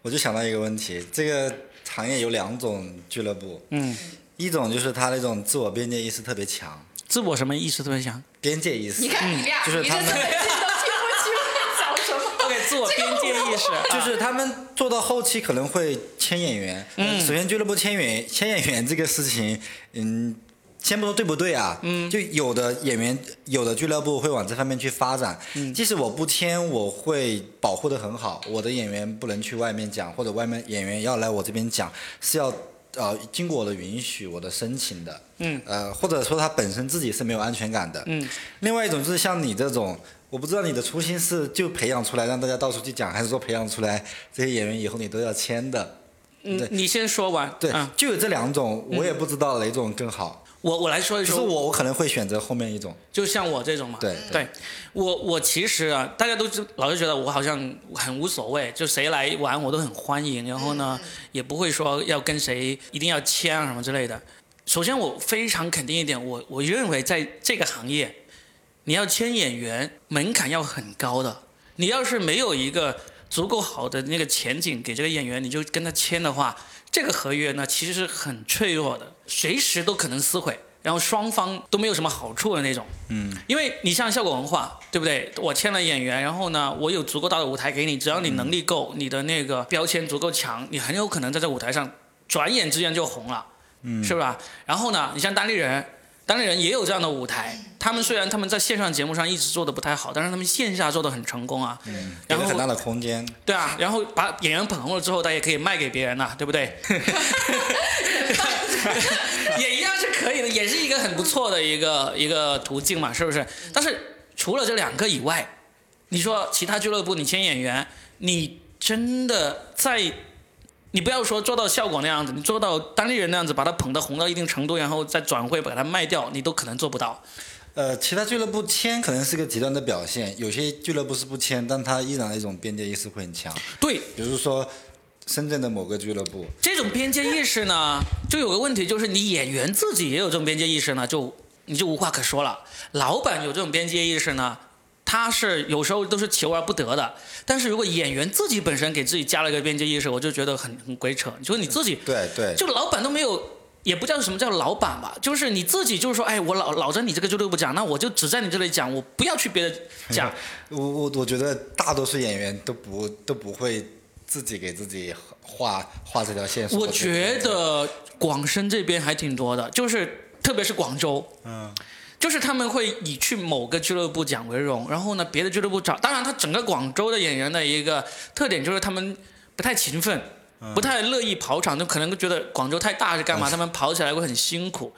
我就想到一个问题，这个。行业有两种俱乐部，嗯，一种就是他那种自我边界意识特别强，自我什么意识特别强？边界意识。你看你俩，就是他们。OK，自我边界意识，[laughs] 就是他们做到后期可能会签演员。嗯。首先，俱乐部签演签演员这个事情，嗯。先不说对不对啊，嗯，就有的演员，有的俱乐部会往这方面去发展。嗯，即使我不签，我会保护的很好。我的演员不能去外面讲，或者外面演员要来我这边讲，是要呃经过我的允许，我的申请的。嗯，呃，或者说他本身自己是没有安全感的。嗯，另外一种就是像你这种，我不知道你的初心是就培养出来让大家到处去讲，还是说培养出来这些演员以后你都要签的。嗯，你先说完。对，就有这两种，我也不知道哪种更好。我我来说一说，是我我可能会选择后面一种，就像我这种嘛。对对，我我其实啊，大家都老是觉得我好像很无所谓，就谁来玩我都很欢迎，然后呢也不会说要跟谁一定要签啊什么之类的。首先我非常肯定一点，我我认为在这个行业，你要签演员门槛要很高的，你要是没有一个足够好的那个前景给这个演员，你就跟他签的话。这个合约呢，其实是很脆弱的，随时都可能撕毁，然后双方都没有什么好处的那种。嗯，因为你像效果文化，对不对？我签了演员，然后呢，我有足够大的舞台给你，只要你能力够，你的那个标签足够强，你很有可能在这舞台上转眼之间就红了，嗯，是吧？然后呢，你像单立人。当地人也有这样的舞台，他们虽然他们在线上节目上一直做的不太好，但是他们线下做的很成功啊。嗯，有很大的空间。对啊，然后把演员捧红了之后，他也可以卖给别人了，对不对？[laughs] [laughs] 也一样是可以的，也是一个很不错的一个一个途径嘛，是不是？但是除了这两个以外，你说其他俱乐部你签演员，你真的在？你不要说做到效果那样子，你做到当地人那样子，把他捧得红到一定程度，然后再转会把它卖掉，你都可能做不到。呃，其他俱乐部签可能是个极端的表现，有些俱乐部是不签，但他依然一种边界意识会很强。对，比如说深圳的某个俱乐部。这种边界意识呢，就有个问题，就是你演员自己也有这种边界意识呢，就你就无话可说了。老板有这种边界意识呢，他是有时候都是求而不得的。但是如果演员自己本身给自己加了一个边界意识，我就觉得很很鬼扯。你说你自己，对对，就老板都没有。也不叫什么叫老板吧，就是你自己就是说，哎，我老老在你这个俱乐部讲，那我就只在你这里讲，我不要去别的讲。[laughs] 我我我觉得大多数演员都不都不会自己给自己画画这条线索。我觉得广深这边还挺多的，就是特别是广州，嗯，就是他们会以去某个俱乐部讲为荣，然后呢，别的俱乐部找。当然，他整个广州的演员的一个特点就是他们不太勤奋。不太乐意跑场，就可能觉得广州太大是干嘛？他们跑起来会很辛苦。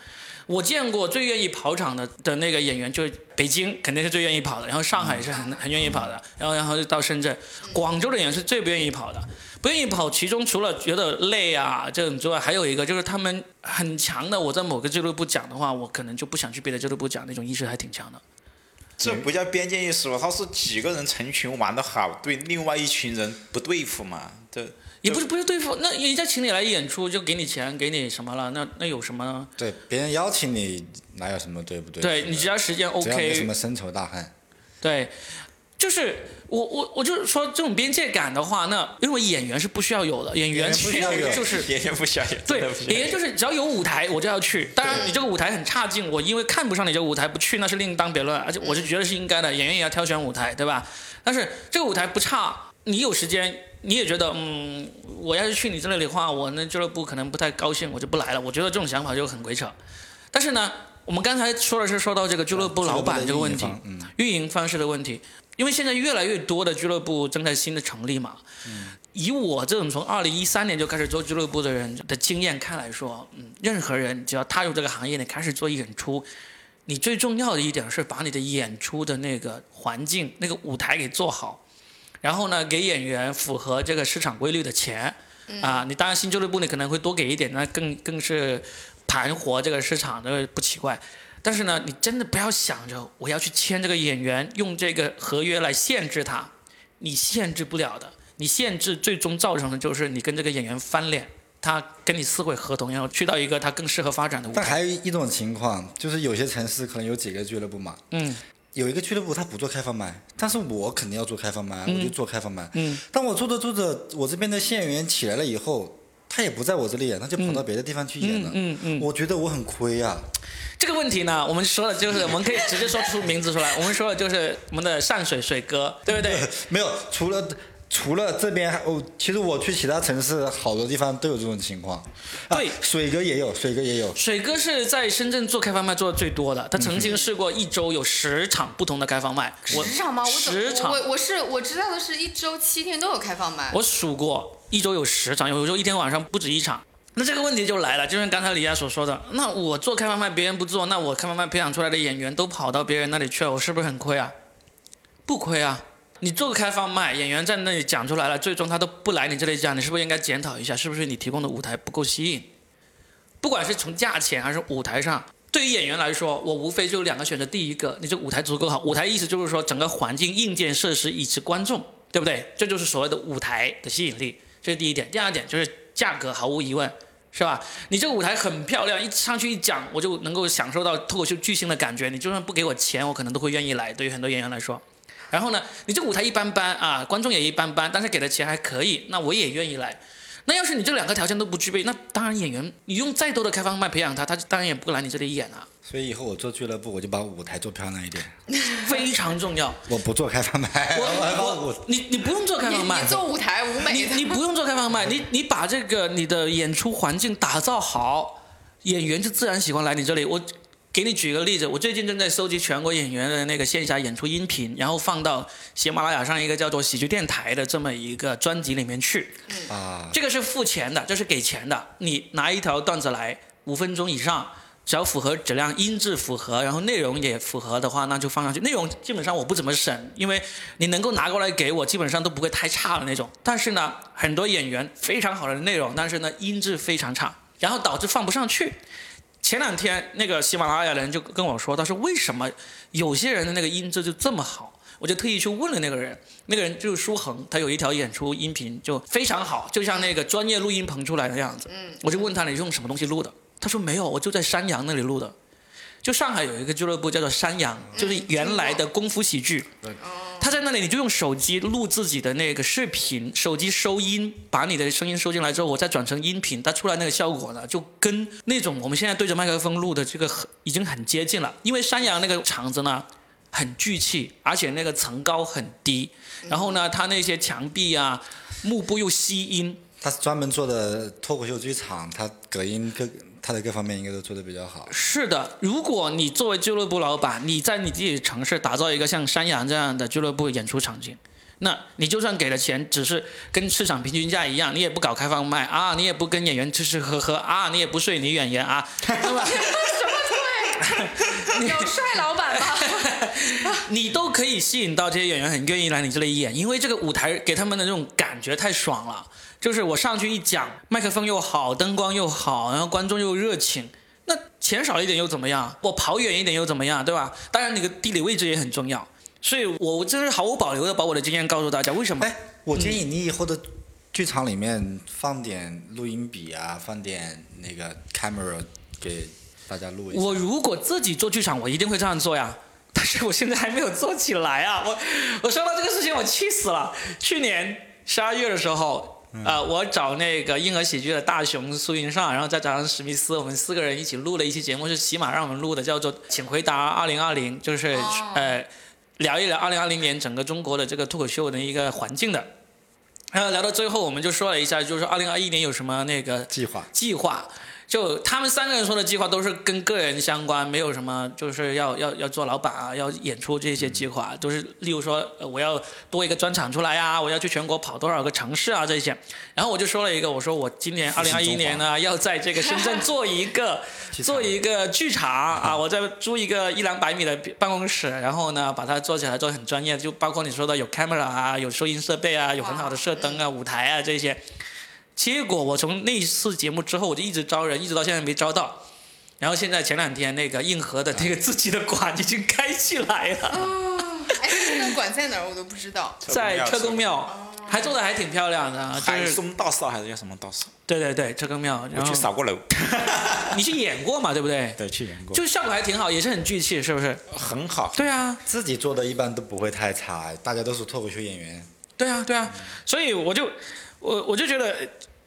我见过最愿意跑场的的那个演员，就是北京肯定是最愿意跑的，然后上海是很很愿意跑的，然后然后就到深圳，广州的演员是最不愿意跑的。不愿意跑，其中除了觉得累啊这种之外，还有一个就是他们很强的。我在某个俱乐部讲的话，我可能就不想去别的俱乐部讲，那种意识还挺强的。这不叫边界意识，他是几个人成群玩的好，对另外一群人不对付嘛？这。也不是不是对付，那人家请你来演出就给你钱给你什么了，那那有什么呢？对，别人邀请你哪有什么对不对？对你只要时间 OK，没什么深仇大恨。对，就是我我我就是说这种边界感的话，那因为演员是不需要有的，演员需要有，就是演员不需要有。对，演员就是只要有舞台我就要去，当然你这个舞台很差劲，我因为看不上你这个舞台不去那是另当别论，而且我是觉得是应该的，演员也要挑选舞台，对吧？但是这个舞台不差，你有时间。你也觉得，嗯，我要是去你这里的话，我那俱乐部可能不太高兴，我就不来了。我觉得这种想法就很鬼扯。但是呢，我们刚才说的是说到这个俱乐部老板这个问题，运营方式的问题。因为现在越来越多的俱乐部正在新的成立嘛。以我这种从二零一三年就开始做俱乐部的人的经验看来说，嗯，任何人只要踏入这个行业，你开始做演出，你最重要的一点是把你的演出的那个环境、那个舞台给做好。然后呢，给演员符合这个市场规律的钱，啊，你当然新俱乐部你可能会多给一点，那更更是盘活这个市场，这不奇怪。但是呢，你真的不要想着我要去签这个演员，用这个合约来限制他，你限制不了的。你限制最终造成的就是你跟这个演员翻脸，他跟你撕毁合同，然后去到一个他更适合发展的舞台。但还有一种情况，就是有些城市可能有几个俱乐部嘛。嗯。有一个俱乐部，他不做开放麦，但是我肯定要做开放麦，我就做开放麦。嗯。当我做着做着，我这边的线员起来了以后，他也不在我这里演，他就跑到别的地方去演了。嗯嗯。我觉得我很亏啊。这个问题呢，我们说的就是，我们可以直接说出名字出来。我们说的就是我们的上水水哥，对不对？[laughs] 没有，除了。除了这边，哦，其实我去其他城市，好多地方都有这种情况。对，水哥也有，水哥也有。水哥是在深圳做开放麦做的最多的，他曾经试过一周有十场不同的开放麦。十场吗？我十场。我我是我知道的是一周七天都有开放麦。我数过，一周有十场，有时候一天晚上不止一场。那这个问题就来了，就像刚才李亚所说的，那我做开放麦，别人不做，那我开放麦培养出来的演员都跑到别人那里去了，我是不是很亏啊？不亏啊。你做个开放麦，演员在那里讲出来了，最终他都不来你这里讲，你是不是应该检讨一下，是不是你提供的舞台不够吸引？不管是从价钱还是舞台上，对于演员来说，我无非就两个选择：第一个，你这舞台足够好，舞台意思就是说整个环境、硬件设施以及观众，对不对？这就是所谓的舞台的吸引力，这是第一点。第二点就是价格，毫无疑问，是吧？你这个舞台很漂亮，一上去一讲，我就能够享受到脱口秀巨星的感觉。你就算不给我钱，我可能都会愿意来。对于很多演员来说。然后呢，你这舞台一般般啊，观众也一般般，但是给的钱还可以，那我也愿意来。那要是你这两个条件都不具备，那当然演员你用再多的开放麦培养他，他当然也不会来你这里演啊。所以以后我做俱乐部，我就把舞台做漂亮一点，非常重要。我不做开放麦，我我你你不用做开放麦，你做舞台舞美，你你不用做开放麦，你你把这个你的演出环境打造好，演员就自然喜欢来你这里。我。给你举个例子，我最近正在收集全国演员的那个线下演出音频，然后放到喜马拉雅上一个叫做喜剧电台的这么一个专辑里面去。啊，这个是付钱的，这是给钱的。你拿一条段子来，五分钟以上，只要符合质量、音质符合，然后内容也符合的话，那就放上去。内容基本上我不怎么审，因为你能够拿过来给我，基本上都不会太差的那种。但是呢，很多演员非常好的内容，但是呢音质非常差，然后导致放不上去。前两天那个喜马拉雅的人就跟我说，他说为什么有些人的那个音质就这么好，我就特意去问了那个人，那个人就是舒恒，他有一条演出音频就非常好，就像那个专业录音棚出来的样子。嗯，我就问他你用什么东西录的？他说没有，我就在山羊那里录的。就上海有一个俱乐部叫做山羊，就是原来的功夫喜剧。哦，他在那里，你就用手机录自己的那个视频，手机收音，把你的声音收进来之后，我再转成音频，它出来那个效果呢，就跟那种我们现在对着麦克风录的这个很已经很接近了。因为山羊那个场子呢很聚气，而且那个层高很低，然后呢，它那些墙壁啊、幕布又吸音，他是专门做的脱口秀剧场，它隔音各他的各方面应该都做得比较好。是的，如果你作为俱乐部老板，你在你自己的城市打造一个像山羊这样的俱乐部演出场景，那你就算给了钱，只是跟市场平均价一样，你也不搞开放卖啊，你也不跟演员吃吃喝喝啊，你也不睡女演员啊，那 [laughs] 么 [laughs] 有帅老板吗？[laughs] 你都可以吸引到这些演员很愿意来你这里演，因为这个舞台给他们的那种感觉太爽了。就是我上去一讲，麦克风又好，灯光又好，然后观众又热情，那钱少一点又怎么样？我跑远一点又怎么样，对吧？当然，那个地理位置也很重要。所以我真是毫无保留的把我的经验告诉大家。为什么？哎，我建议你以后的剧场里面放点录音笔啊，放点那个 camera 给大家录一下。我如果自己做剧场，我一定会这样做呀。[laughs] 但是我现在还没有做起来啊！我我说到这个事情，我气死了。去年十二月的时候，呃，我找那个硬核喜剧的大熊苏云上，然后再加上史密斯，我们四个人一起录了一期节目，是喜马让我们录的，叫做《请回答二零二零》，就是、哦呃聊一聊二零二零年整个中国的这个脱口秀的一个环境的。然后聊到最后，我们就说了一下，就是二零二一年有什么那个计划计划，就他们三个人说的计划都是跟个人相关，没有什么就是要要要做老板啊，要演出这些计划，都是例如说呃我要多一个专场出来啊，我要去全国跑多少个城市啊这些。然后我就说了一个，我说我今年二零二一年呢要在这个深圳做一个 [laughs] 做一个剧场啊，我再租一个一两百米的办公室，然后呢把它做起来做得很专业，就包括你说的有 camera 啊，有收音设备啊，有很好的射灯啊、舞台啊这些。结果我从那次节目之后，我就一直招人，一直到现在没招到。然后现在前两天那个硬核的那个自己的馆已经开起来了，哦，哎，那个馆在哪儿我都不知道。在 [laughs] 车公庙，还做的还挺漂亮的海松大厦还是叫什么大厦？对对对，车公庙。我然后去扫过楼，[laughs] 你去演过嘛，对不对？对，去演过，就效果还挺好，也是很聚气，是不是？很好。对啊，自己做的一般都不会太差，大家都是脱口秀演员。对啊，对啊，所以我就我我就觉得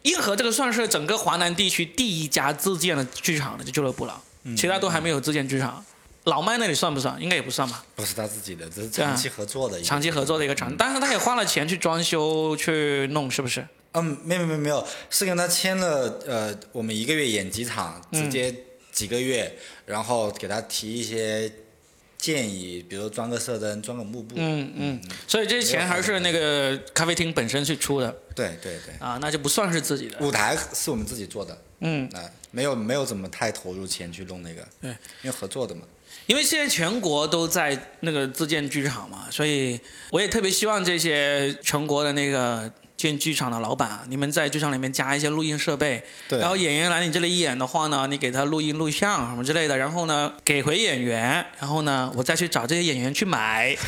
硬核这个算是整个华南地区第一家自建的剧场的俱乐部了，其他都还没有自建剧场。老麦那里算不算？应该也不算吧，不是他自己的，这是长期合作的一个。长期合作的一个场，但是他也花了钱去装修去弄，是不是？嗯，没有没有没有，是跟他签了呃，我们一个月演几场，直接几个月，然后给他提一些建议，比如装个射灯，装个幕布。嗯嗯，所以这些钱还是那个咖啡厅本身去出的对对对，啊，那就不算是自己的。舞台是我们自己做的，嗯，啊、没有没有怎么太投入钱去弄那个，对，因为合作的嘛。因为现在全国都在那个自建剧场嘛，所以我也特别希望这些全国的那个建剧场的老板啊，你们在剧场里面加一些录音设备，对，然后演员来你这里演的话呢，你给他录音录像什么之类的，然后呢给回演员，然后呢我再去找这些演员去买。[laughs]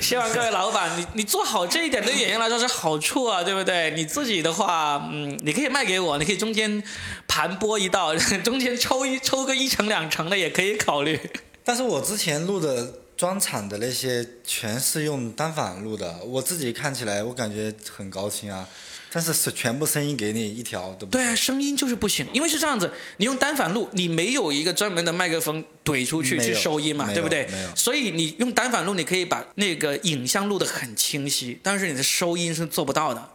希望各位老板，你你做好这一点对演员来说是好处啊，对不对？你自己的话，嗯，你可以卖给我，你可以中间盘剥一道，[laughs] 中间抽一抽个一成两成的也可以考虑。但是我之前录的专场的那些全是用单反录的，我自己看起来我感觉很高清啊，但是是全部声音给你一条对不对啊，声音就是不行，因为是这样子，你用单反录，你没有一个专门的麦克风怼出去去收音嘛，对不对没有？所以你用单反录，你可以把那个影像录得很清晰，但是你的收音是做不到的。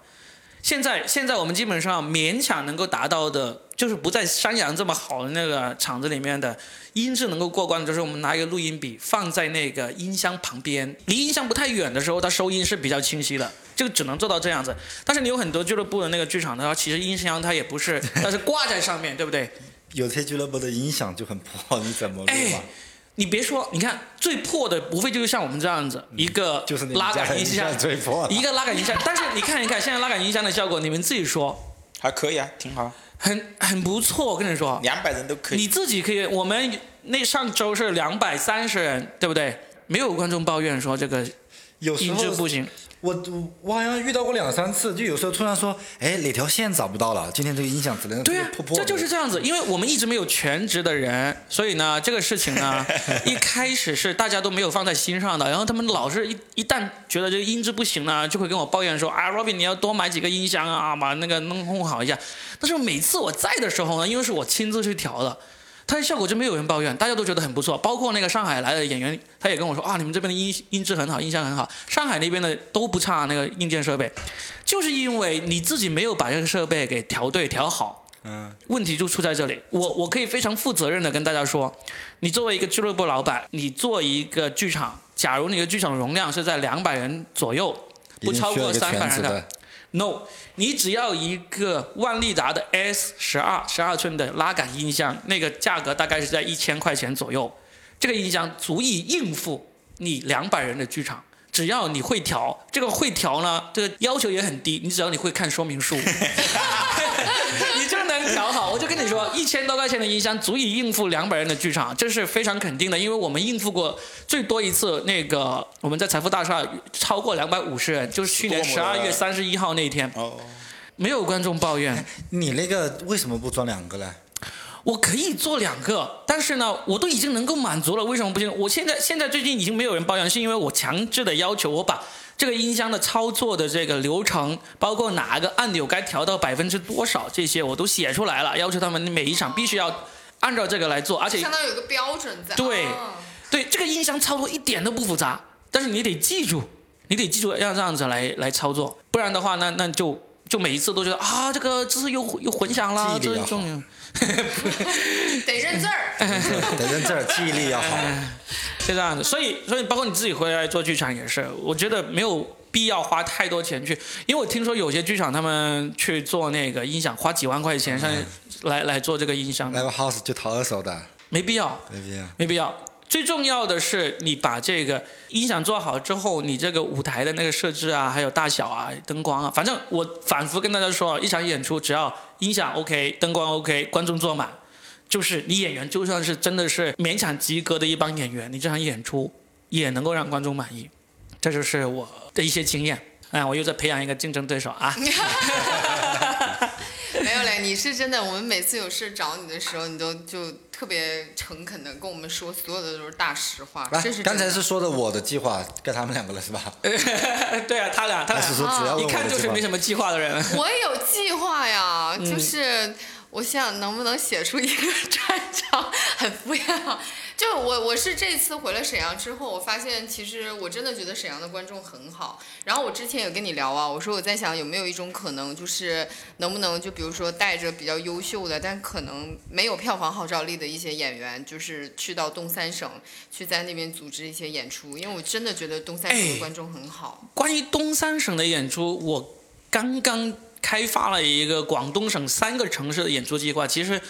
现在现在我们基本上勉强能够达到的，就是不在山羊这么好的那个厂子里面的音质能够过关的，就是我们拿一个录音笔放在那个音箱旁边，离音箱不太远的时候，它收音是比较清晰的，就只能做到这样子。但是你有很多俱乐部的那个剧场的话，其实音箱它也不是，它是挂在上面，对不对？[laughs] 有些俱乐部的音响就很破，你怎么录哎嘛？你别说，你看最破的无非就是像我们这样子，一个拉杆音箱，最破一个拉杆音箱。但是你看一看现在拉杆音箱的效果，你们自己说，还可以啊，挺好，很很不错。我跟你说，两百人都可以。你自己可以，我们那上周是两百三十人，对不对？没有观众抱怨说这个音有时候质不行。我我我好像遇到过两三次，就有时候突然说，哎，哪条线找不到了？今天这个音响只能对啊这就是这样子，因为我们一直没有全职的人，所以呢，这个事情呢，[laughs] 一开始是大家都没有放在心上的，然后他们老是一一旦觉得这个音质不行呢，就会跟我抱怨说啊，Robin 你要多买几个音箱啊，把那个弄弄好一下。但是每次我在的时候呢，因为是我亲自去调的。它的效果就没有人抱怨，大家都觉得很不错。包括那个上海来的演员，他也跟我说啊，你们这边的音音质很好，音箱很好。上海那边的都不差，那个硬件设备，就是因为你自己没有把这个设备给调对调好，嗯，问题就出在这里。我我可以非常负责任的跟大家说，你作为一个俱乐部老板，你做一个剧场，假如你的剧场容量是在两百人左右，不超过三百人的。No，你只要一个万利达的 S 十二十二寸的拉杆音箱，那个价格大概是在一千块钱左右。这个音箱足以应付你两百人的剧场，只要你会调。这个会调呢，这个要求也很低，你只要你会看说明书，[laughs] [laughs] 说，一千多块钱的音箱足以应付两百人的剧场，这是非常肯定的，因为我们应付过最多一次，那个我们在财富大厦超过两百五十人，就是去年十二月三十一号那天。哦，没有观众抱怨，你那个为什么不装两个呢？我可以做两个，但是呢，我都已经能够满足了，为什么不行？我现在现在最近已经没有人抱怨，是因为我强制的要求，我把这个音箱的操作的这个流程，包括哪个按钮该调到百分之多少，这些我都写出来了，要求他们每一场必须要按照这个来做，而且相当于有个标准在。对哦对这个音箱操作一点都不复杂，但是你得记住，你得记住要这样子来来操作，不然的话，那那就就每一次都觉得啊，这个这是又又混响了，这是重要。[laughs] 得认字儿。得认字儿，记忆力要好。[laughs] 是这样的，所以所以包括你自己回来做剧场也是，我觉得没有必要花太多钱去，因为我听说有些剧场他们去做那个音响，花几万块钱上来来做这个音响，Live House 就淘二手的，没必要，没必要。没必要。最重要的是，你把这个音响做好之后，你这个舞台的那个设置啊，还有大小啊、灯光啊，反正我反复跟大家说，一场演出只要音响 OK、灯光 OK、观众坐满，就是你演员就算是真的是勉强及格的一帮演员，你这场演出也能够让观众满意。这就是我的一些经验。哎，我又在培养一个竞争对手啊！[laughs] [laughs] 没有嘞，你是真的。我们每次有事找你的时候，你都就特别诚恳的跟我们说，所有的都是大实话。刚才是说的我的计划，该他们两个了是吧？[laughs] 对啊，他俩他还是说俩，只要问我一看就是没？什么计划的人。我有计划呀，嗯就是我想能不能写出一个 [laughs] 专场，很敷衍啊。就我我是这次回了沈阳之后，我发现其实我真的觉得沈阳的观众很好。然后我之前有跟你聊啊，我说我在想有没有一种可能，就是能不能就比如说带着比较优秀的，但可能没有票房号召力的一些演员，就是去到东三省，去在那边组织一些演出，因为我真的觉得东三省哎的观众很好。关于东三省的演出，我刚刚开发了一个广东省三个城市的演出计划。其实，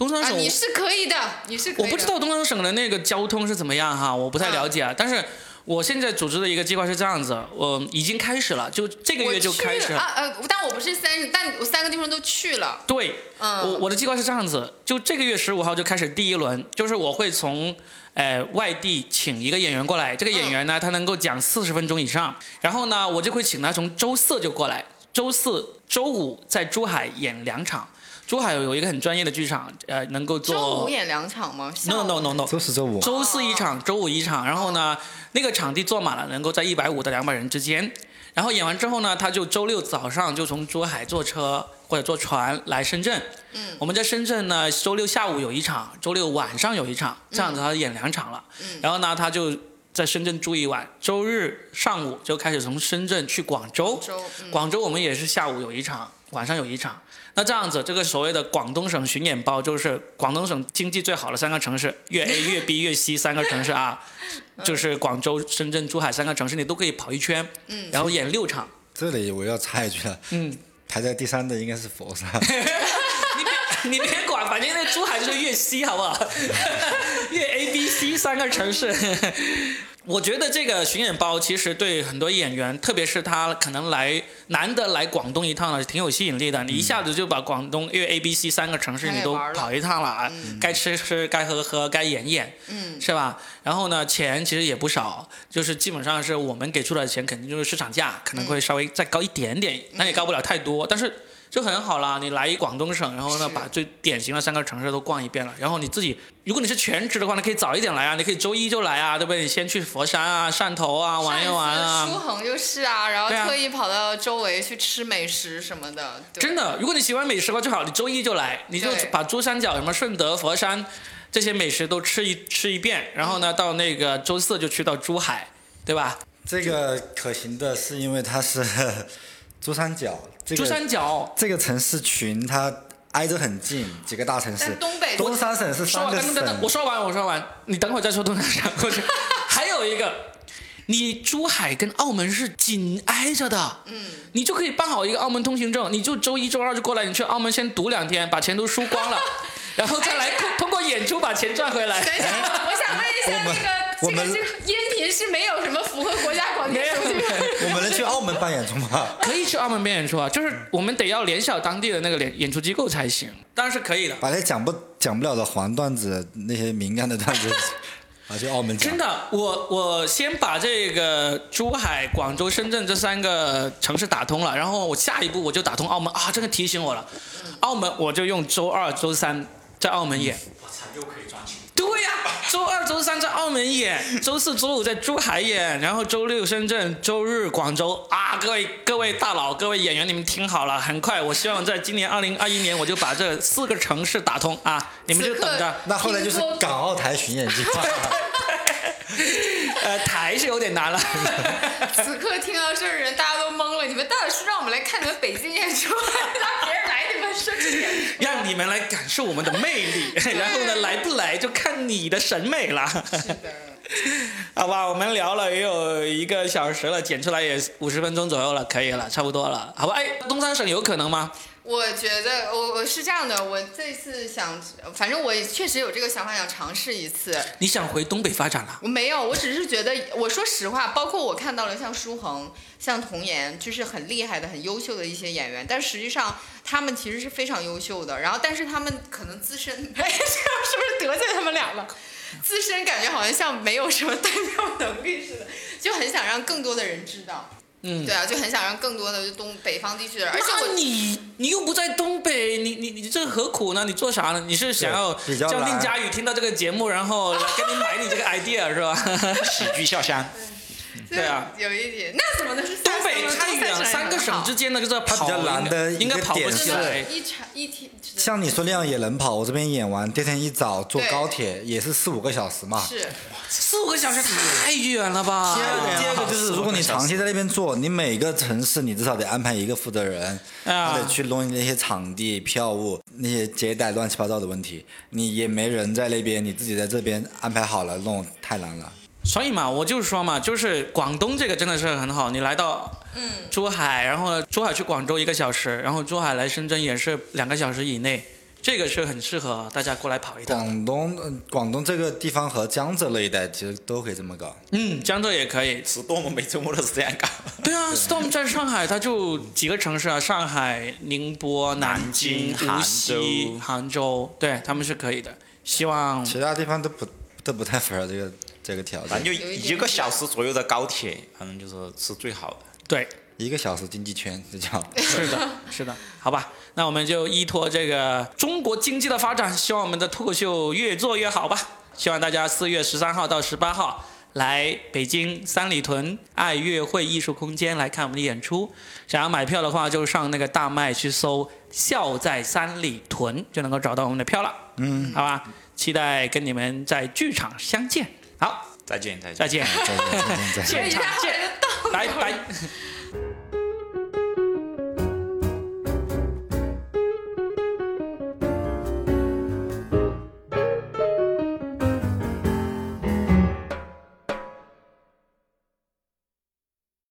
东三啊，省、你是可以的，你是可以的。我不知道东三省的那个交通是怎么样哈，我不太了解啊。但是我现在组织的一个计划是这样子，我已经开始了，就这个月就开始了。啊呃，但我不是三，但我三个地方都去了。对，嗯，我我的计划是这样子，就这个月十五号就开始第一轮，就是我会从呃外地请一个演员过来，这个演员呢他能够讲四十分钟以上，然后呢我就会请他从周四就过来，周四周五在珠海演两场，珠海有一个很专业的剧场，呃能够做周五演两场吗 no no no no，周四周五。周四一场，周五一场，然后呢，那个场地坐满了，能够在一百五到两百人之间。然后演完之后呢，他就周六早上就从珠海坐车或者坐船来深圳。嗯。我们在深圳呢，周六下午有一场，周六晚上有一场，这样子他演两场了。嗯然后呢，他就在深圳住一晚，周日上午就开始从深圳去广州。周嗯广州我们也是下午有一场，晚上有一场。那这样子，这个所谓的广东省巡演包，就是广东省经济最好的三个城市，粤 A、粤 B、粤 C 三个城市啊，就是广州、深圳、珠海三个城市，你都可以跑一圈，嗯然后演六场。这里我要插一句了，嗯，排在第三的应该是佛山。[laughs] 你别你别管，反正那珠海就是粤西，好不好？粤 A、B、C 三个城市。我觉得这个巡演包其实对很多演员，特别是他可能来难得来广东一趟了，挺有吸引力的。你一下子就把广东粤 A、B、C 三个城市你都跑一趟了啊，该吃吃，该喝喝，该演演，嗯，是吧？然后呢，钱其实也不少，就是基本上是我们给出来的钱，肯定就是市场价，可能会稍微再高一点点，那也高不了太多，但是。就很好啦，你来一广东省，然后呢，把最典型的三个城市都逛一遍了。然后你自己，如果你是全职的话，你可以早一点来啊，你可以周一就来啊，对不对？你先去佛山啊、汕头啊玩一玩啊。舒恒就是啊，然后特意跑到周围去吃美食什么的。真的，如果你喜欢美食的话，最好你周一就来，你就把珠三角什么顺德、佛山这些美食都吃一吃一遍，然后呢，到那个周四就去到珠海，对吧？这个可行的是因为它是 [laughs] 珠三角。珠三角这个城市群，它挨着很近，几个大城市。东北东三省是三个省。我说完，我说完，你等会儿再说东三省。[laughs] 还有一个，你珠海跟澳门是紧挨着的，嗯，你就可以办好一个澳门通行证，你就周一周二就过来，你去澳门先赌两天，把钱都输光了，[laughs] 然后再来通通过演出把钱赚回来。等一下，我想问一下这个。这个这个音频是没有什么符合国家广电总局。[laughs] 我们能去澳门办演出吗？[laughs] 可以去澳门办演出啊，就是我们得要联系当地的那个演演出机构才行。当然是可以的。把那讲不讲不了的黄段子，那些敏感的段子，[laughs] 啊，去澳门讲。真的，我我先把这个珠海、广州、深圳这三个城市打通了，然后我下一步我就打通澳门啊！这个提醒我了，澳门我就用周二、周三在澳门演。我操，又可以赚钱。对呀，周二、周三在澳门演，[laughs] 周四周五在珠海演，然后周六深圳，周日广州啊！各位各位大佬，各位演员，你们听好了，很快，我希望在今年二零二一年我就把这四个城市打通啊！你们就等着。那后来就是 [laughs] 港澳台巡演计划。[laughs] 呃，台是有点难了。[laughs] 此刻听到这儿的人，大家都懵了。你们到底是让我们来看你们北京演出，还是让别人来你们深圳演？让你们来感受我们的魅力，[laughs] 然后呢，来不来就看你的审美了。是的。[laughs] 好吧，我们聊了也有一个小时了，剪出来也五十分钟左右了，可以了，差不多了。好吧，哎，东三省有可能吗？我觉得我我是这样的，我这次想，反正我确实有这个想法，想尝试一次。你想回东北发展了？我没有，我只是觉得，我说实话，包括我看到了像舒恒、像童颜，就是很厉害的、很优秀的一些演员，但实际上他们其实是非常优秀的。然后，但是他们可能自身，哎，这样是不是得罪他们俩了？自身感觉好像像没有什么代表能力似的，就很想让更多的人知道。嗯，对啊，就很想让更多的东北方地区的人，而且你你又不在东北，你你你这何苦呢？你做啥呢？你是想要叫宁佳宇听到这个节目，然后来给你买你这个 idea 是吧？[laughs] 喜剧笑香。对啊，有一点，那怎么能是东北太远，三个省之间的这跑，比较难的应该跑不起来。一场一天，像你说那样也能跑，我这边演完，第二天一早坐高铁也是四五个小时嘛。是，四五个小时太远了吧？第二个就是，如果你长期在那边做，你每个城市你至少得安排一个负责人，他得去弄那些场地、票务、那些接待乱七八糟的问题，你也没人在那边，你自己在这边安排好了弄，太难了。所以嘛，我就说嘛，就是广东这个真的是很好。你来到珠海，然后珠海去广州一个小时，然后珠海来深圳也是两个小时以内，这个是很适合大家过来跑一趟。广东，广东这个地方和江浙那一带其实都可以这么搞。嗯，江浙也可以。Storm 每周末都是这样搞。对啊，Storm 在上海，它就几个城市啊，上海、宁波、南京、无锡、杭州，对他们是可以的。希望其他地方都不都不太符合这个。这个条件，反正就一个小时左右的高铁，反正就是是最好的。对，一个小时经济圈，这叫。[laughs] 是的，是的，好吧，那我们就依托这个中国经济的发展，希望我们的脱口秀越做越好吧。希望大家四月十三号到十八号来北京三里屯爱乐汇艺术空间来看我们的演出。想要买票的话，就上那个大麦去搜“笑在三里屯”，就能够找到我们的票了。嗯，好吧，期待跟你们在剧场相见。好，再见，再见，再见，再见，再见，现场见，拜拜。